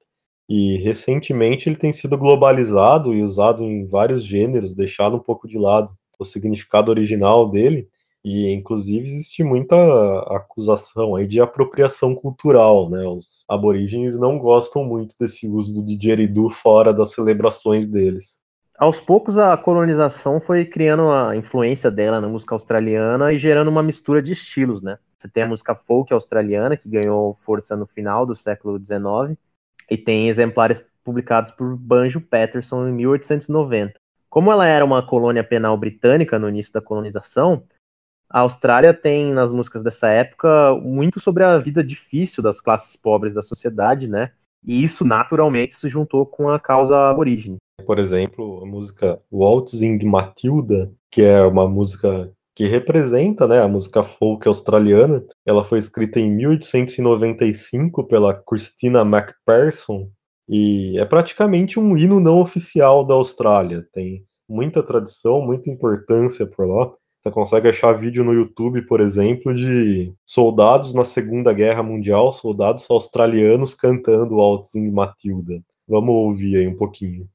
e recentemente ele tem sido globalizado e usado em vários gêneros, deixado um pouco de lado o significado original dele. E inclusive existe muita acusação aí de apropriação cultural, né? Os aborígenes não gostam muito desse uso do didgeridoo fora das celebrações deles. Aos poucos a colonização foi criando a influência dela na música australiana e gerando uma mistura de estilos, né? Você tem a música folk australiana que ganhou força no final do século XIX e tem exemplares publicados por Banjo Patterson em 1890. Como ela era uma colônia penal britânica no início da colonização, a Austrália tem nas músicas dessa época muito sobre a vida difícil das classes pobres da sociedade, né? E isso naturalmente se juntou com a causa aborígene. Por exemplo, a música Waltzing Matilda, que é uma música que representa né, a música folk australiana. Ela foi escrita em 1895 pela Christina McPherson e é praticamente um hino não oficial da Austrália. Tem muita tradição, muita importância por lá. Você consegue achar vídeo no YouTube, por exemplo, de soldados na Segunda Guerra Mundial, soldados australianos cantando Altos em Matilda. Vamos ouvir aí um pouquinho.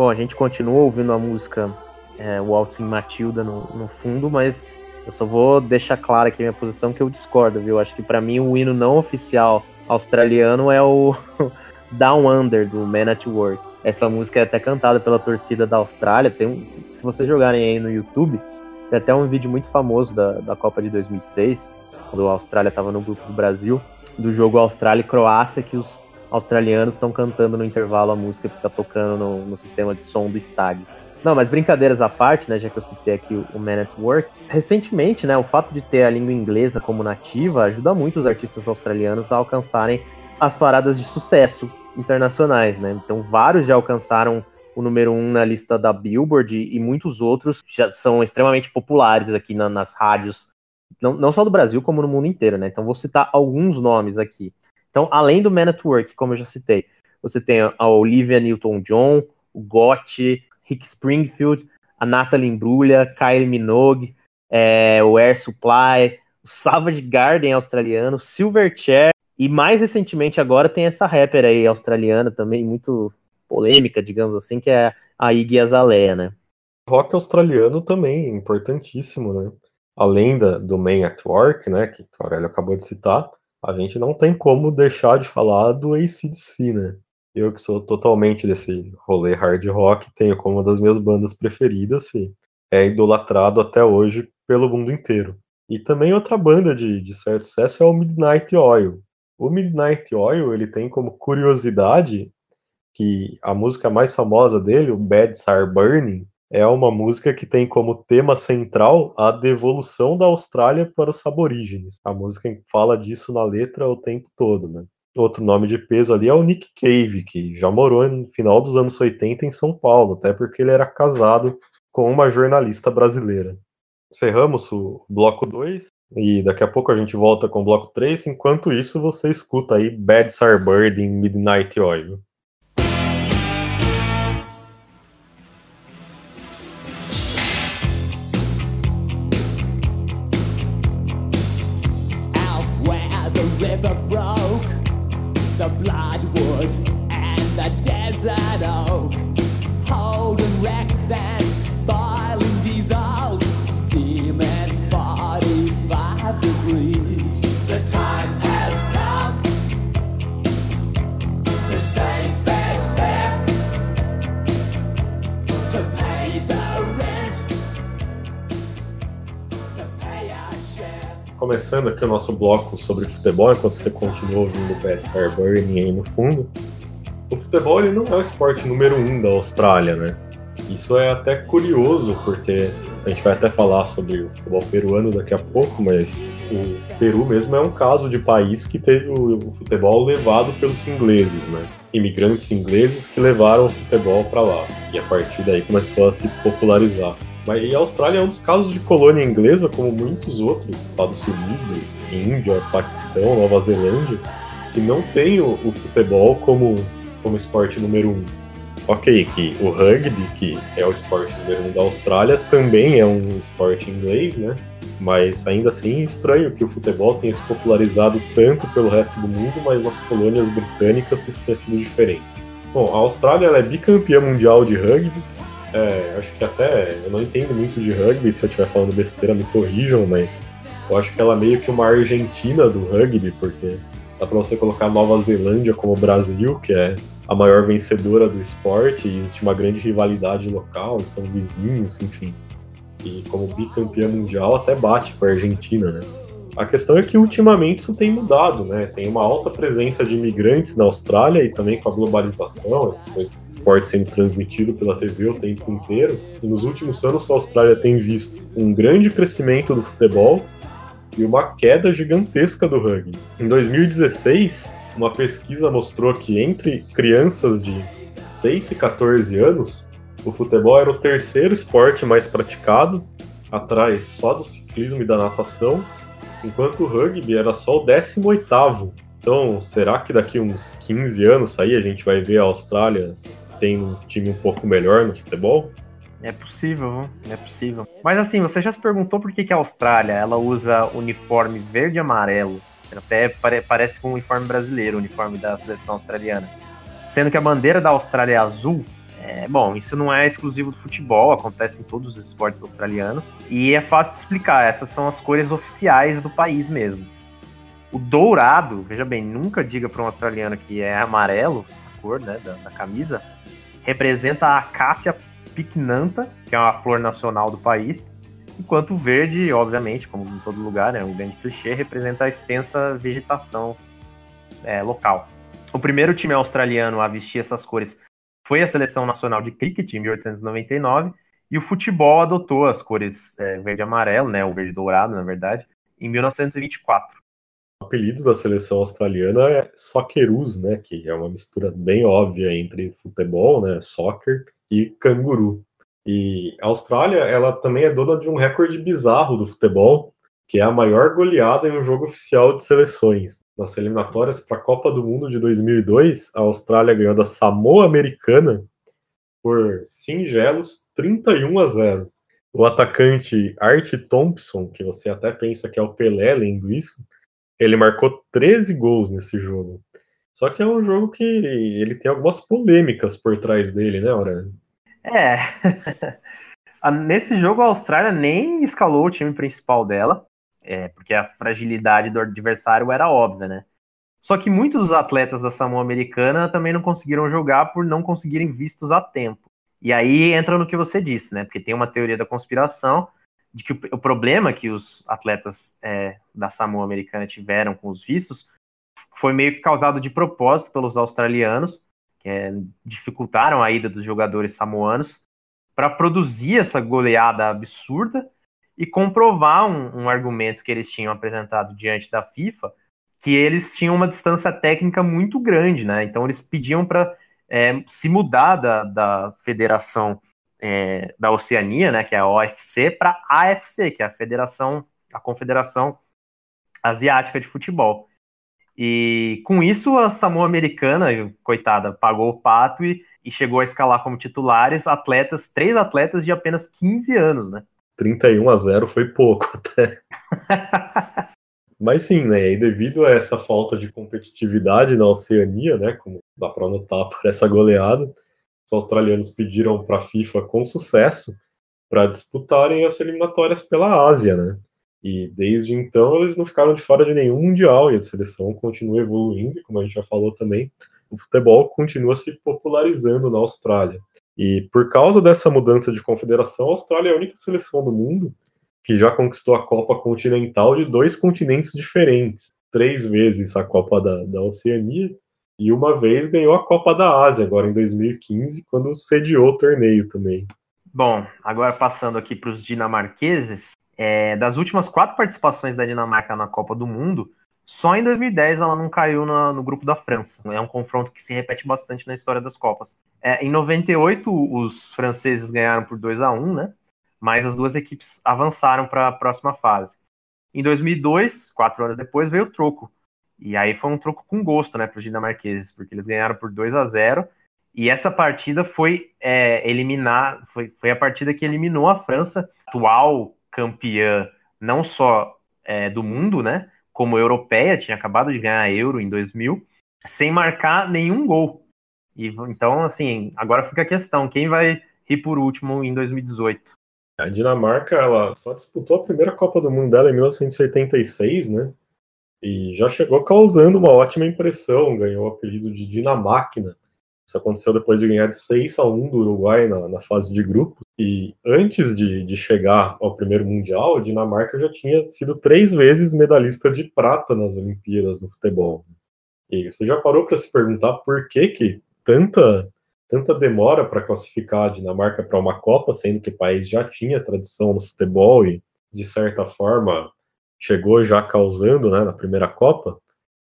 Bom, a gente continua ouvindo a música é, Waltzing Matilda no, no fundo, mas eu só vou deixar claro aqui a minha posição que eu discordo, viu? Acho que para mim o hino não oficial australiano é o Down Under do Man at Work. Essa música é até cantada pela torcida da Austrália. Tem um, se vocês jogarem aí no YouTube, tem até um vídeo muito famoso da, da Copa de 2006, quando a Austrália estava no grupo do Brasil, do jogo Austrália e Croácia, que os australianos estão cantando no intervalo a música que está tocando no, no, sistema de som do estádio. Não, mas brincadeiras à parte, né, já que eu citei aqui o Man at Work, recentemente, né, o fato de ter a língua inglesa como nativa ajuda muito os artistas australianos a alcançarem as paradas de sucesso internacionais, né? Então, vários já alcançaram o número um na lista da Billboard e, e muitos outros já são extremamente populares aqui na, nas rádios, não, não só do Brasil, como no mundo inteiro, né? Então, vou citar alguns nomes aqui. Então, além do Man at Work, como eu já citei, você tem a Olivia Newton-John, o Gotti, Rick Springfield, a Natalie Imbruglia, Kylie Minogue, é, o Air Supply, o Savage Garden australiano, Silverchair, e mais recentemente agora tem essa rapper aí australiana também, muito polêmica, digamos assim, que é a Iggy Azalea, né? Rock australiano também, importantíssimo, né? Além da, do Man at Work, né, que o Aurélio acabou de citar, a gente não tem como deixar de falar do ACDC, né? Eu que sou totalmente desse rolê hard rock, tenho como uma das minhas bandas preferidas e é idolatrado até hoje pelo mundo inteiro. E também outra banda de, de certo sucesso é o Midnight Oil. O Midnight Oil ele tem como curiosidade que a música mais famosa dele, o Beds Are Burning, é uma música que tem como tema central a devolução da Austrália para os aborígenes. A música fala disso na letra o tempo todo, né? Outro nome de peso ali é o Nick Cave, que já morou no final dos anos 80 em São Paulo, até porque ele era casado com uma jornalista brasileira. Encerramos o bloco 2 e daqui a pouco a gente volta com o bloco 3. Enquanto isso, você escuta aí Bad Sar Bird em Midnight Oil. Bloodwood and the desert Começando aqui o nosso bloco sobre futebol, enquanto você continua ouvindo o Bad Star Burning aí no fundo. O futebol ele não é o esporte número um da Austrália, né? Isso é até curioso, porque a gente vai até falar sobre o futebol peruano daqui a pouco, mas o Peru mesmo é um caso de país que teve o, futebol levado pelos ingleses, né? Imigrantes ingleses que levaram o futebol para lá. E a partir daí começou a se popularizar. Mas a Austrália é um dos casos de colônia inglesa, como muitos outros, Estados Unidos, Índia, Paquistão, Nova Zelândia, que não tem o, o futebol como, como esporte número um ok, que o rugby, que é o esporte número um da Austrália, também é um esporte inglês, né? Mas ainda assim estranho que o futebol tenha se popularizado tanto pelo resto do mundo, mas nas colônias britânicas isso tenha sido diferente. Bom, a Austrália é bicampeã mundial de rugby. É, acho que até eu não entendo muito de rugby, se eu estiver falando besteira me corrijam, mas eu acho que ela é meio que uma Argentina do rugby, porque dá para você colocar Nova Zelândia como Brasil, que é a maior vencedora do esporte, existe uma grande rivalidade local, são vizinhos, enfim. E como bicampeã mundial até bate com a Argentina, né? A questão é que ultimamente isso tem mudado, né? Tem uma alta presença de imigrantes na Austrália e também com a globalização, esse esporte sendo transmitido pela TV o tempo inteiro. E nos últimos anos a Austrália tem visto um grande crescimento do futebol e uma queda gigantesca do rugby. Em 2016, uma pesquisa mostrou que entre crianças de 6 e 14 anos, o futebol era o terceiro esporte mais praticado, atrás só do ciclismo e da natação, enquanto o rugby era só o 18º. Então, será que daqui uns 15 anos aí a gente vai ver a Austrália tendo um time um pouco melhor no futebol? É possível, é possível. Mas assim, você já se perguntou por que, que a Austrália ela usa uniforme verde e amarelo até pare, parece com o uniforme brasileiro, o uniforme da seleção australiana. Sendo que a bandeira da Austrália é azul. É, bom, isso não é exclusivo do futebol, acontece em todos os esportes australianos. E é fácil explicar, essas são as cores oficiais do país mesmo. O dourado, veja bem, nunca diga para um australiano que é amarelo, a cor né, da, da camisa, representa a acácia picnanta, que é uma flor nacional do país, Enquanto o verde, obviamente, como em todo lugar, é um grande clichê, representa a extensa vegetação é, local. O primeiro time australiano a vestir essas cores foi a Seleção Nacional de Cricket, em 1899, e o futebol adotou as cores é, verde e amarelo, né, o verde dourado, na verdade, em 1924. O apelido da seleção australiana é Socceroos, né, que é uma mistura bem óbvia entre futebol, né, soccer, e canguru. E a Austrália, ela também é dona de um recorde bizarro do futebol, que é a maior goleada em um jogo oficial de seleções. Nas eliminatórias para a Copa do Mundo de 2002, a Austrália ganhou da Samoa Americana por singelos 31 a 0. O atacante Art Thompson, que você até pensa que é o Pelé lendo isso, ele marcou 13 gols nesse jogo. Só que é um jogo que ele tem algumas polêmicas por trás dele, né, Aurélio? É. Nesse jogo, a Austrália nem escalou o time principal dela, é, porque a fragilidade do adversário era óbvia, né? Só que muitos dos atletas da Samoa Americana também não conseguiram jogar por não conseguirem vistos a tempo. E aí entra no que você disse, né? Porque tem uma teoria da conspiração de que o, problema que os atletas é, da Samoa Americana tiveram com os vistos foi meio que causado de propósito pelos australianos, que é, dificultaram a ida dos jogadores samoanos para produzir essa goleada absurda e comprovar um, um, argumento que eles tinham apresentado diante da FIFA, que eles tinham uma distância técnica muito grande, né? Então eles pediam para é, se mudar da, da federação é, da Oceania, né, que é a OFC, para a AFC, que é a Federação, a Confederação Asiática de Futebol. E com isso, a Samoa Americana, coitada, pagou o pato e, e chegou a escalar como titulares atletas, três atletas de apenas 15 anos, né? 31 a 0 foi pouco até. Mas sim, né? E devido a essa falta de competitividade na Oceania, né? Como dá para notar por essa goleada, os australianos pediram para a FIFA com sucesso para disputarem as eliminatórias pela Ásia, né? E desde então eles não ficaram de fora de nenhum mundial e a seleção continua evoluindo, como a gente já falou também, o futebol continua se popularizando na Austrália. E por causa dessa mudança de confederação, a Austrália é a única seleção do mundo que já conquistou a Copa Continental de dois continentes diferentes. Três vezes a Copa da, da Oceania e uma vez ganhou a Copa da Ásia, agora em 2015, quando sediou o torneio também. Bom, agora passando aqui para os dinamarqueses, é, das últimas quatro participações da Dinamarca na Copa do Mundo, só em 2010 ela não caiu na, no grupo da França. É um confronto que se repete bastante na história das Copas. É, em 98, os franceses ganharam por 2 a 1 né? Mas as duas equipes avançaram para a próxima fase. Em 2002, quatro anos depois, veio o troco. E aí foi um troco com gosto, né, para os dinamarqueses, porque eles ganharam por 2 a 0 e essa partida foi é, eliminar, foi, foi a partida que eliminou a França, atual campeã não só é, do mundo, né, como europeia, tinha acabado de ganhar a Euro em 2000, sem marcar nenhum gol. E, então, assim, agora fica a questão, quem vai ir por último em 2018? A Dinamarca, ela só disputou a primeira Copa do Mundo dela em 1986, né, e já chegou causando uma ótima impressão, ganhou o apelido de Dinamáquina. Isso aconteceu depois de ganhar de 6 a 1 do Uruguai na, na fase de grupos. E antes de, de, chegar ao primeiro Mundial, a Dinamarca já tinha sido três vezes medalhista de prata nas Olimpíadas no futebol. E você já parou para se perguntar por que, que tanta, tanta demora para classificar a Dinamarca para uma Copa, sendo que o país já tinha tradição no futebol e, de certa forma, chegou já causando né, na primeira Copa.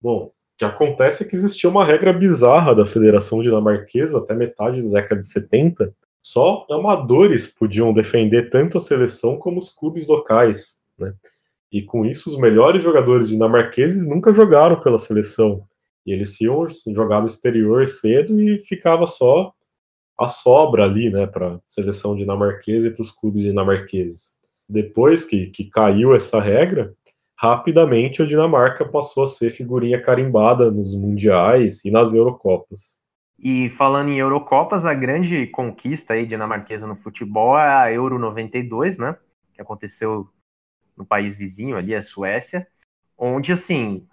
Bom, que acontece é que existia uma regra bizarra da Federação Dinamarquesa até metade da década de 70. Só amadores podiam defender tanto a seleção como os clubes locais. Né? E com isso, os melhores jogadores dinamarqueses nunca jogaram pela seleção. E eles iam jogar no exterior cedo e ficava só a sobra ali, né, para a seleção dinamarquesa e para os clubes dinamarqueses. Depois que, que caiu essa regra, rapidamente a Dinamarca passou a ser figurinha carimbada nos mundiais e nas Eurocopas. E falando em Eurocopas, a grande conquista aí dinamarquesa no futebol é a Euro 92, né? Que aconteceu no país vizinho ali, a Suécia, onde assim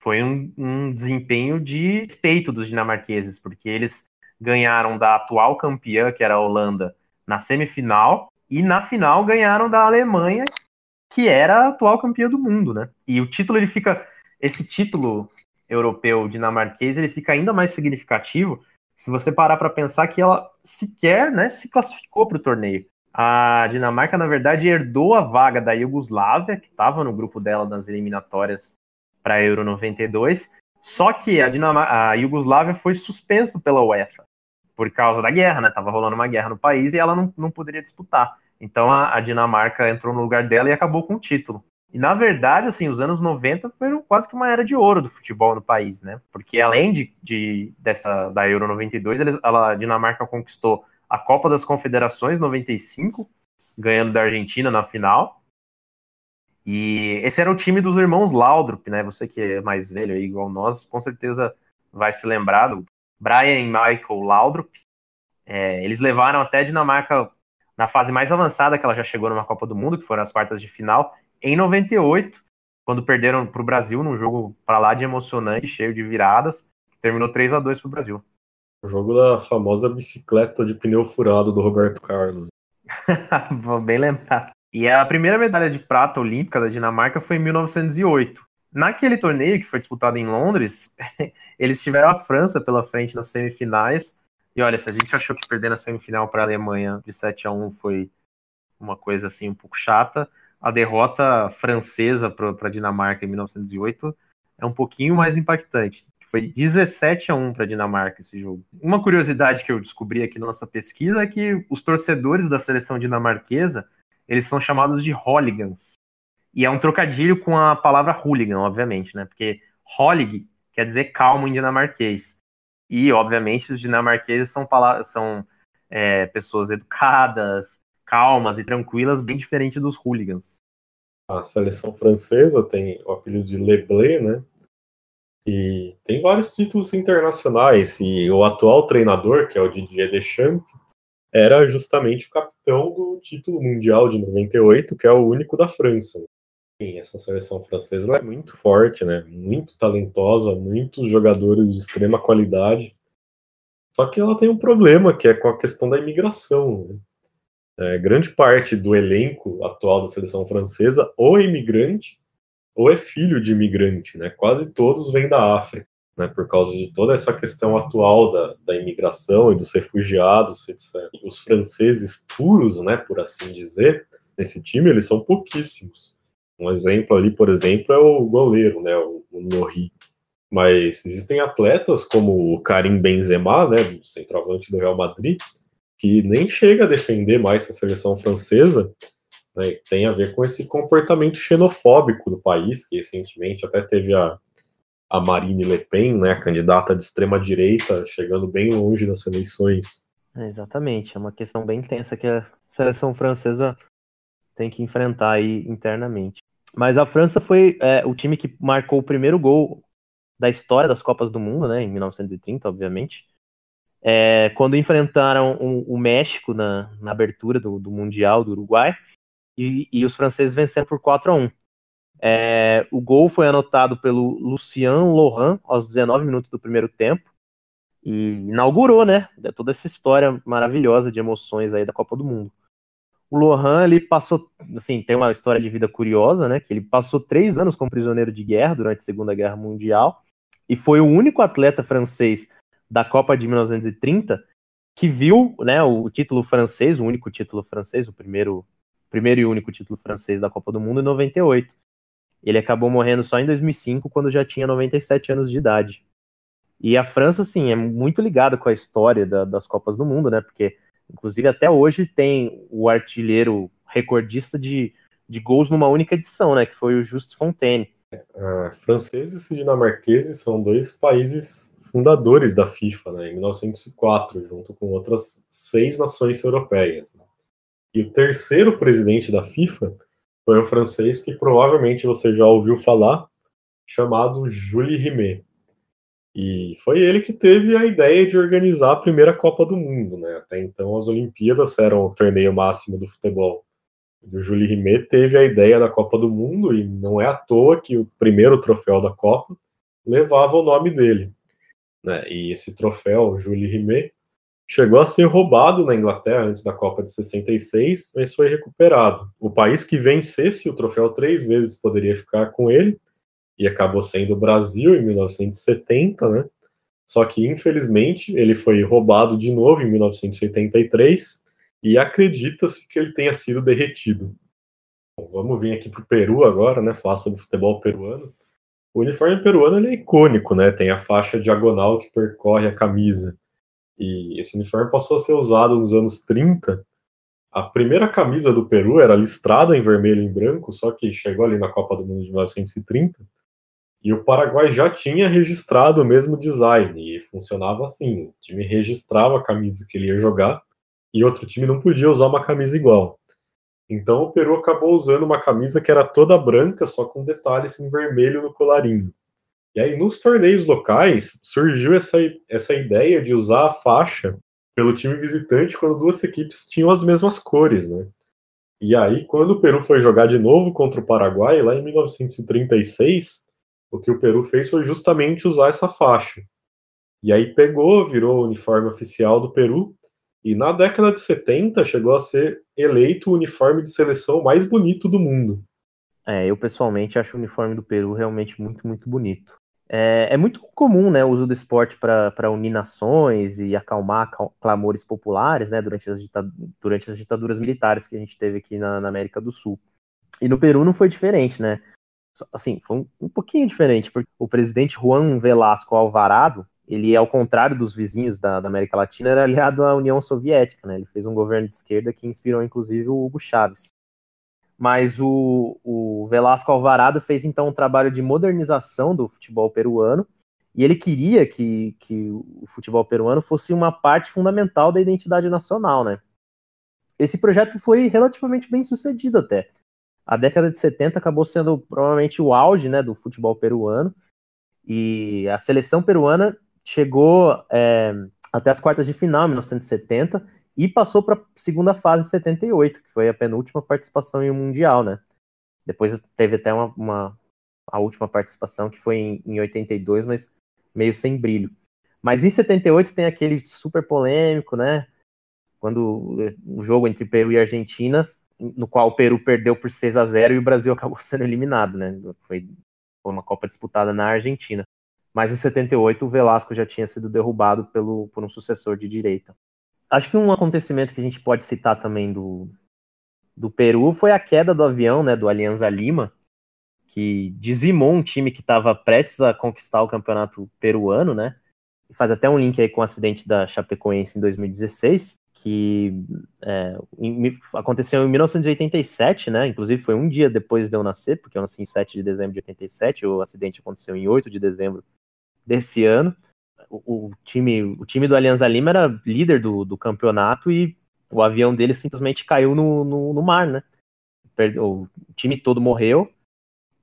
foi um, um desempenho de respeito dos dinamarqueses, porque eles ganharam da atual campeã, que era a Holanda, na semifinal, e na final ganharam da Alemanha, que era a atual campeã do mundo, né? E o título ele fica esse título europeu dinamarquês, ele fica ainda mais significativo se você parar para pensar que ela sequer, né, se classificou para o torneio. A Dinamarca, na verdade, herdou a vaga da Iugoslávia, que estava no grupo dela nas eliminatórias para a Euro 92, só que a, Dinamar a Iugoslávia foi suspensa pela UEFA por causa da guerra, né? Tava rolando uma guerra no país e ela não, não poderia disputar. Então a, a, Dinamarca entrou no lugar dela e acabou com o título. E na verdade, assim, os anos 90 foram quase que uma era de ouro do futebol no país, né? Porque além de, de dessa da Euro 92, eles, a Dinamarca conquistou a Copa das Confederações 95, ganhando da Argentina na final. E esse era o time dos irmãos Laudrup, né? Você que é mais velho aí, igual nós, com certeza vai se lembrar do Brian e Michael Laudrup. É, eles levaram até a Dinamarca na fase mais avançada que ela já chegou numa Copa do Mundo, que foram as quartas de final, em 98, quando perderam para o Brasil num jogo para lá de emocionante, cheio de viradas, terminou 3 a 2 para o Brasil. O jogo da famosa bicicleta de pneu furado do Roberto Carlos. Bem lembrado. E a primeira medalha de prata olímpica da Dinamarca foi em 1908. Naquele torneio que foi disputado em Londres, eles tiveram a França pela frente nas semifinais. E olha, se a gente achou que perder na semifinal para a Alemanha de 7 a 1 foi uma coisa assim um pouco chata, a derrota francesa para a Dinamarca em 1908 é um pouquinho mais impactante. Foi 17 a 1 para a Dinamarca esse jogo. Uma curiosidade que eu descobri aqui na nossa pesquisa é que os torcedores da seleção dinamarquesa, eles são chamados de hooligans. E é um trocadilho com a palavra hooligan, obviamente, né? Porque holig quer dizer calmo em dinamarquês. E, obviamente, os dinamarqueses são, são é, pessoas educadas, calmas e tranquilas, bem diferente dos hooligans. A seleção francesa tem o apelido de Le Bleu, né? E tem vários títulos internacionais. E o atual treinador, que é o Didier Deschamps, era justamente o capitão do título mundial de 98, que é o único da França. Essa seleção francesa é muito forte, né? Muito talentosa, muitos jogadores de extrema qualidade. Só que ela tem um problema, que é com a questão da imigração. Né? É, grande parte do elenco atual da seleção francesa ou é imigrante ou é filho de imigrante, né? Quase todos vêm da África, né? Por causa de toda essa questão atual da, da imigração e dos refugiados, etc. Os franceses puros, né? Por assim dizer, nesse time, eles são pouquíssimos. Um exemplo ali, por exemplo, é o goleiro, né? O, Norri. Mas existem atletas como o Karim Benzema, né? Do centroavante do Real Madrid, que nem chega a defender mais a seleção francesa né, tem a ver com esse comportamento xenofóbico do país, que recentemente até teve a, a Marine Le Pen, né, a candidata de extrema direita, chegando bem longe nas eleições. É, exatamente, é uma questão bem tensa que a seleção francesa tem que enfrentar aí internamente. Mas a França foi é, o time que marcou o primeiro gol da história das Copas do Mundo, né, em 1930, obviamente. É, quando enfrentaram o, o México na, na abertura do, do Mundial do Uruguai, e, e os franceses venceram por 4 a 1 é, o gol foi anotado pelo Lucien Lohan aos 19 minutos do primeiro tempo e inaugurou, né, toda essa história maravilhosa de emoções aí da Copa do Mundo. O Lohan, ele passou, assim, tem uma história de vida curiosa, né, que ele passou três anos como prisioneiro de guerra durante a Segunda Guerra Mundial e foi o único atleta francês da Copa de 1930 que viu, né, o título francês, o único título francês, o primeiro primeiro e único título francês da Copa do Mundo em 98. Ele acabou morrendo só em 2005, quando já tinha 97 anos de idade. E a França, sim, é muito ligada com a história da, das Copas do Mundo, né? Porque, inclusive, até hoje tem o artilheiro recordista de, de gols numa única edição, né? Que foi o Just Fontaine. Uh, franceses e dinamarqueses são dois países fundadores da FIFA, né? Em 1904, junto com outras seis nações europeias. Né? E o terceiro presidente da FIFA foi um francês que provavelmente você já ouviu falar, chamado Jules Rimet. E foi ele que teve a ideia de organizar a primeira Copa do Mundo, né? Até então as Olimpíadas eram o torneio máximo do futebol. O Jules Rimet teve a ideia da Copa do Mundo e não é à toa que o primeiro troféu da Copa levava o nome dele. Né? E esse troféu, Jules Rimet, chegou a ser roubado na Inglaterra antes da Copa de 66, mas foi recuperado. O país que vencesse o troféu três vezes poderia ficar com ele, e acabou sendo o Brasil em 1970, né? Só que, infelizmente, ele foi roubado de novo em 1983 e acredita-se que ele tenha sido derretido. Bom, vamos vir aqui para o Peru agora, né? Falar sobre futebol peruano. O uniforme peruano é icônico, né? Tem a faixa diagonal que percorre a camisa. E esse uniforme passou a ser usado nos anos 30. A primeira camisa do Peru era listrada em vermelho e em branco, só que chegou ali na Copa do Mundo de 1930. E o Paraguai já tinha registrado o mesmo design e funcionava assim: o time registrava a camisa que ele ia jogar e outro time não podia usar uma camisa igual. Então o Peru acabou usando uma camisa que era toda branca, só com detalhes em vermelho no colarinho. E aí, nos torneios locais, surgiu essa, essa ideia de usar a faixa pelo time visitante quando duas equipes tinham as mesmas cores, né? E aí, quando o Peru foi jogar de novo contra o Paraguai, lá em 1936, o que o Peru fez foi justamente usar essa faixa. E aí pegou, virou o uniforme oficial do Peru, E na década de 70 chegou a ser eleito o uniforme de seleção mais bonito do mundo. É, eu pessoalmente acho o uniforme do Peru realmente muito, muito bonito. É, é muito comum né, o uso do esporte para unir nações e acalmar clamores populares né, durante, as durante as ditaduras militares que a gente teve aqui na, na, América do Sul. E no Peru não foi diferente, né? Assim, foi um, um pouquinho diferente, porque o presidente Juan Velasco Alvarado, ele, ao contrário dos vizinhos da, da, América Latina, era aliado à União Soviética, né? Ele fez um governo de esquerda que inspirou, inclusive, o Hugo Chávez. Mas o, o Velasco Alvarado fez, então, um trabalho de modernização do futebol peruano, e ele queria que, que o futebol peruano fosse uma parte fundamental da identidade nacional, né? Esse projeto foi relativamente bem sucedido até a década de 70 acabou sendo provavelmente o auge né, do futebol peruano. E a seleção peruana chegou é, até as quartas de final em 1970 e passou para a segunda fase em 78, que foi a penúltima participação em um Mundial, né? Depois teve até uma, uma a última participação, que foi em, em 82, mas meio sem brilho. Mas em 78 tem aquele super polêmico, né? Quando o jogo entre Peru e Argentina no qual o Peru perdeu por 6 a 0 e o Brasil acabou sendo eliminado, né? Foi, foi uma Copa disputada na Argentina. Mas em 78 o Velasco já tinha sido derrubado pelo, por um sucessor de direita. Acho que um acontecimento que a gente pode citar também do, do Peru foi a queda do avião, né, do Alianza Lima, que dizimou um time que estava prestes a conquistar o campeonato peruano, né? E faz até um link aí com o acidente da Chapecoense em 2016 que é, em, aconteceu em 1987, né? Inclusive foi um dia depois de eu nascer, porque eu nasci em 7 de dezembro de 87, o acidente aconteceu em 8 de dezembro desse ano. O, o time, o time do Alianza Lima era líder do, do campeonato e o avião dele simplesmente caiu no, no, no mar, né? O time todo morreu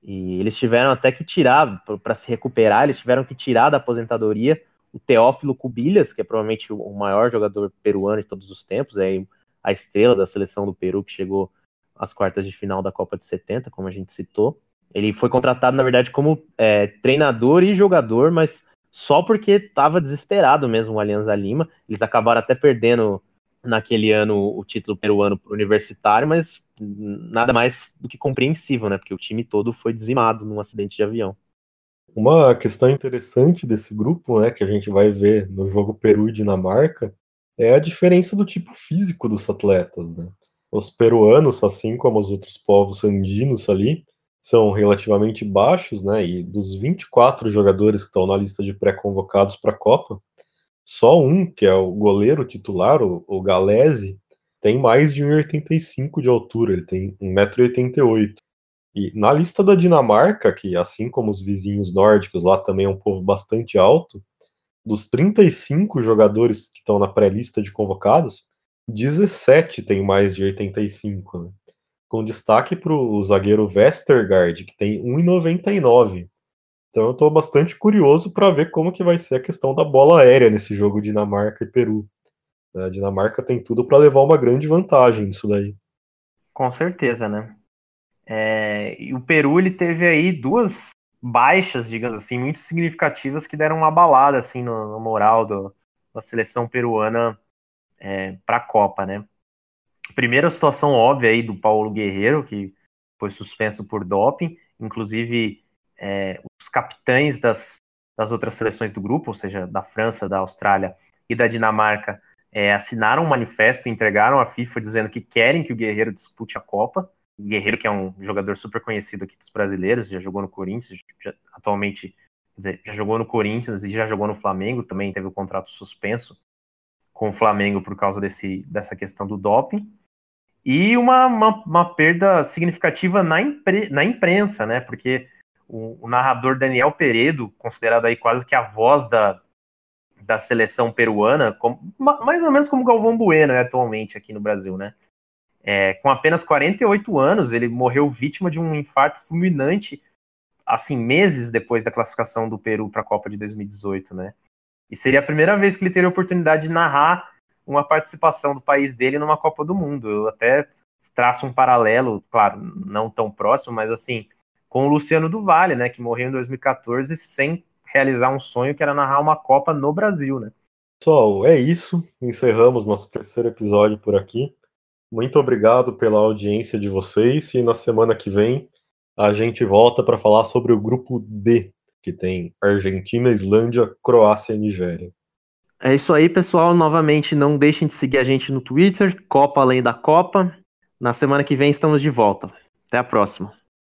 e eles tiveram até que tirar, para se recuperar, eles tiveram que tirar da aposentadoria o Teófilo Cubilhas, que é provavelmente o maior jogador peruano de todos os tempos, é a estrela da seleção do Peru que chegou às quartas de final da Copa de 70, como a gente citou. Ele foi contratado, na verdade, como é, treinador e jogador, mas só porque estava desesperado mesmo o Alianza Lima. Eles acabaram até perdendo naquele ano o título peruano universitário, mas nada mais do que compreensível, né? Porque o time todo foi dizimado num acidente de avião. Uma questão interessante desse grupo, né, que a gente vai ver no jogo Peru e Dinamarca, é a diferença do tipo físico dos atletas. Né? Os peruanos, assim como os outros povos andinos ali, são relativamente baixos, né? E dos 24 jogadores que estão na lista de pré-convocados para a Copa, só um, que é o goleiro titular, o, o Galese, tem mais de 1,85 de altura, ele tem 1,88m. E na lista da Dinamarca, que assim como os vizinhos nórdicos, lá também é um povo bastante alto, dos 35 jogadores que estão na pré-lista de convocados, 17 tem mais de 85, né? com destaque para o zagueiro Westergaard, que tem 1,99. Então eu estou bastante curioso para ver como que vai ser a questão da bola aérea nesse jogo Dinamarca e Peru. A Dinamarca tem tudo para levar uma grande vantagem nisso daí. Com certeza, né? É, e o Peru ele teve aí duas baixas, digamos assim, muito significativas que deram uma balada assim no, no moral do, da seleção peruana é, para a Copa, né? Primeira situação óbvia aí do Paulo Guerreiro, que foi suspenso por doping, inclusive é, os capitães das, das outras seleções do grupo, ou seja, da França, da Austrália e da Dinamarca, é, assinaram um manifesto entregaram à FIFA dizendo que querem que o Guerreiro dispute a Copa. Guerreiro, que é um jogador super conhecido aqui dos brasileiros, já jogou no Corinthians, já, atualmente, quer dizer, já jogou no Corinthians e já jogou no Flamengo, também teve o contrato suspenso com o Flamengo por causa desse, dessa questão do doping. E uma, uma, uma perda significativa na, impre, na imprensa, né? Porque o, o, narrador Daniel Peredo, considerado aí quase que a voz da, da seleção peruana, como, mais ou menos como Galvão Bueno é atualmente aqui no Brasil, né? É, com apenas 48 anos, ele morreu vítima de um infarto fulminante, assim, meses depois da classificação do Peru para a Copa de 2018, né? E seria a primeira vez que ele teria a oportunidade de narrar uma participação do país dele numa Copa do Mundo. Eu até traço um paralelo, claro, não tão próximo, mas assim, com o Luciano do Vale, né, que morreu em 2014 sem realizar um sonho que era narrar uma Copa no Brasil, né? Pessoal, é isso. Encerramos nosso terceiro episódio por aqui. Muito obrigado pela audiência de vocês e na semana que vem a gente volta para falar sobre o grupo D, que tem Argentina, Islândia, Croácia e Nigéria. É isso aí, pessoal. Novamente, não deixem de seguir a gente no Twitter, Copa Além da Copa. Na semana que vem estamos de volta. Até a próxima.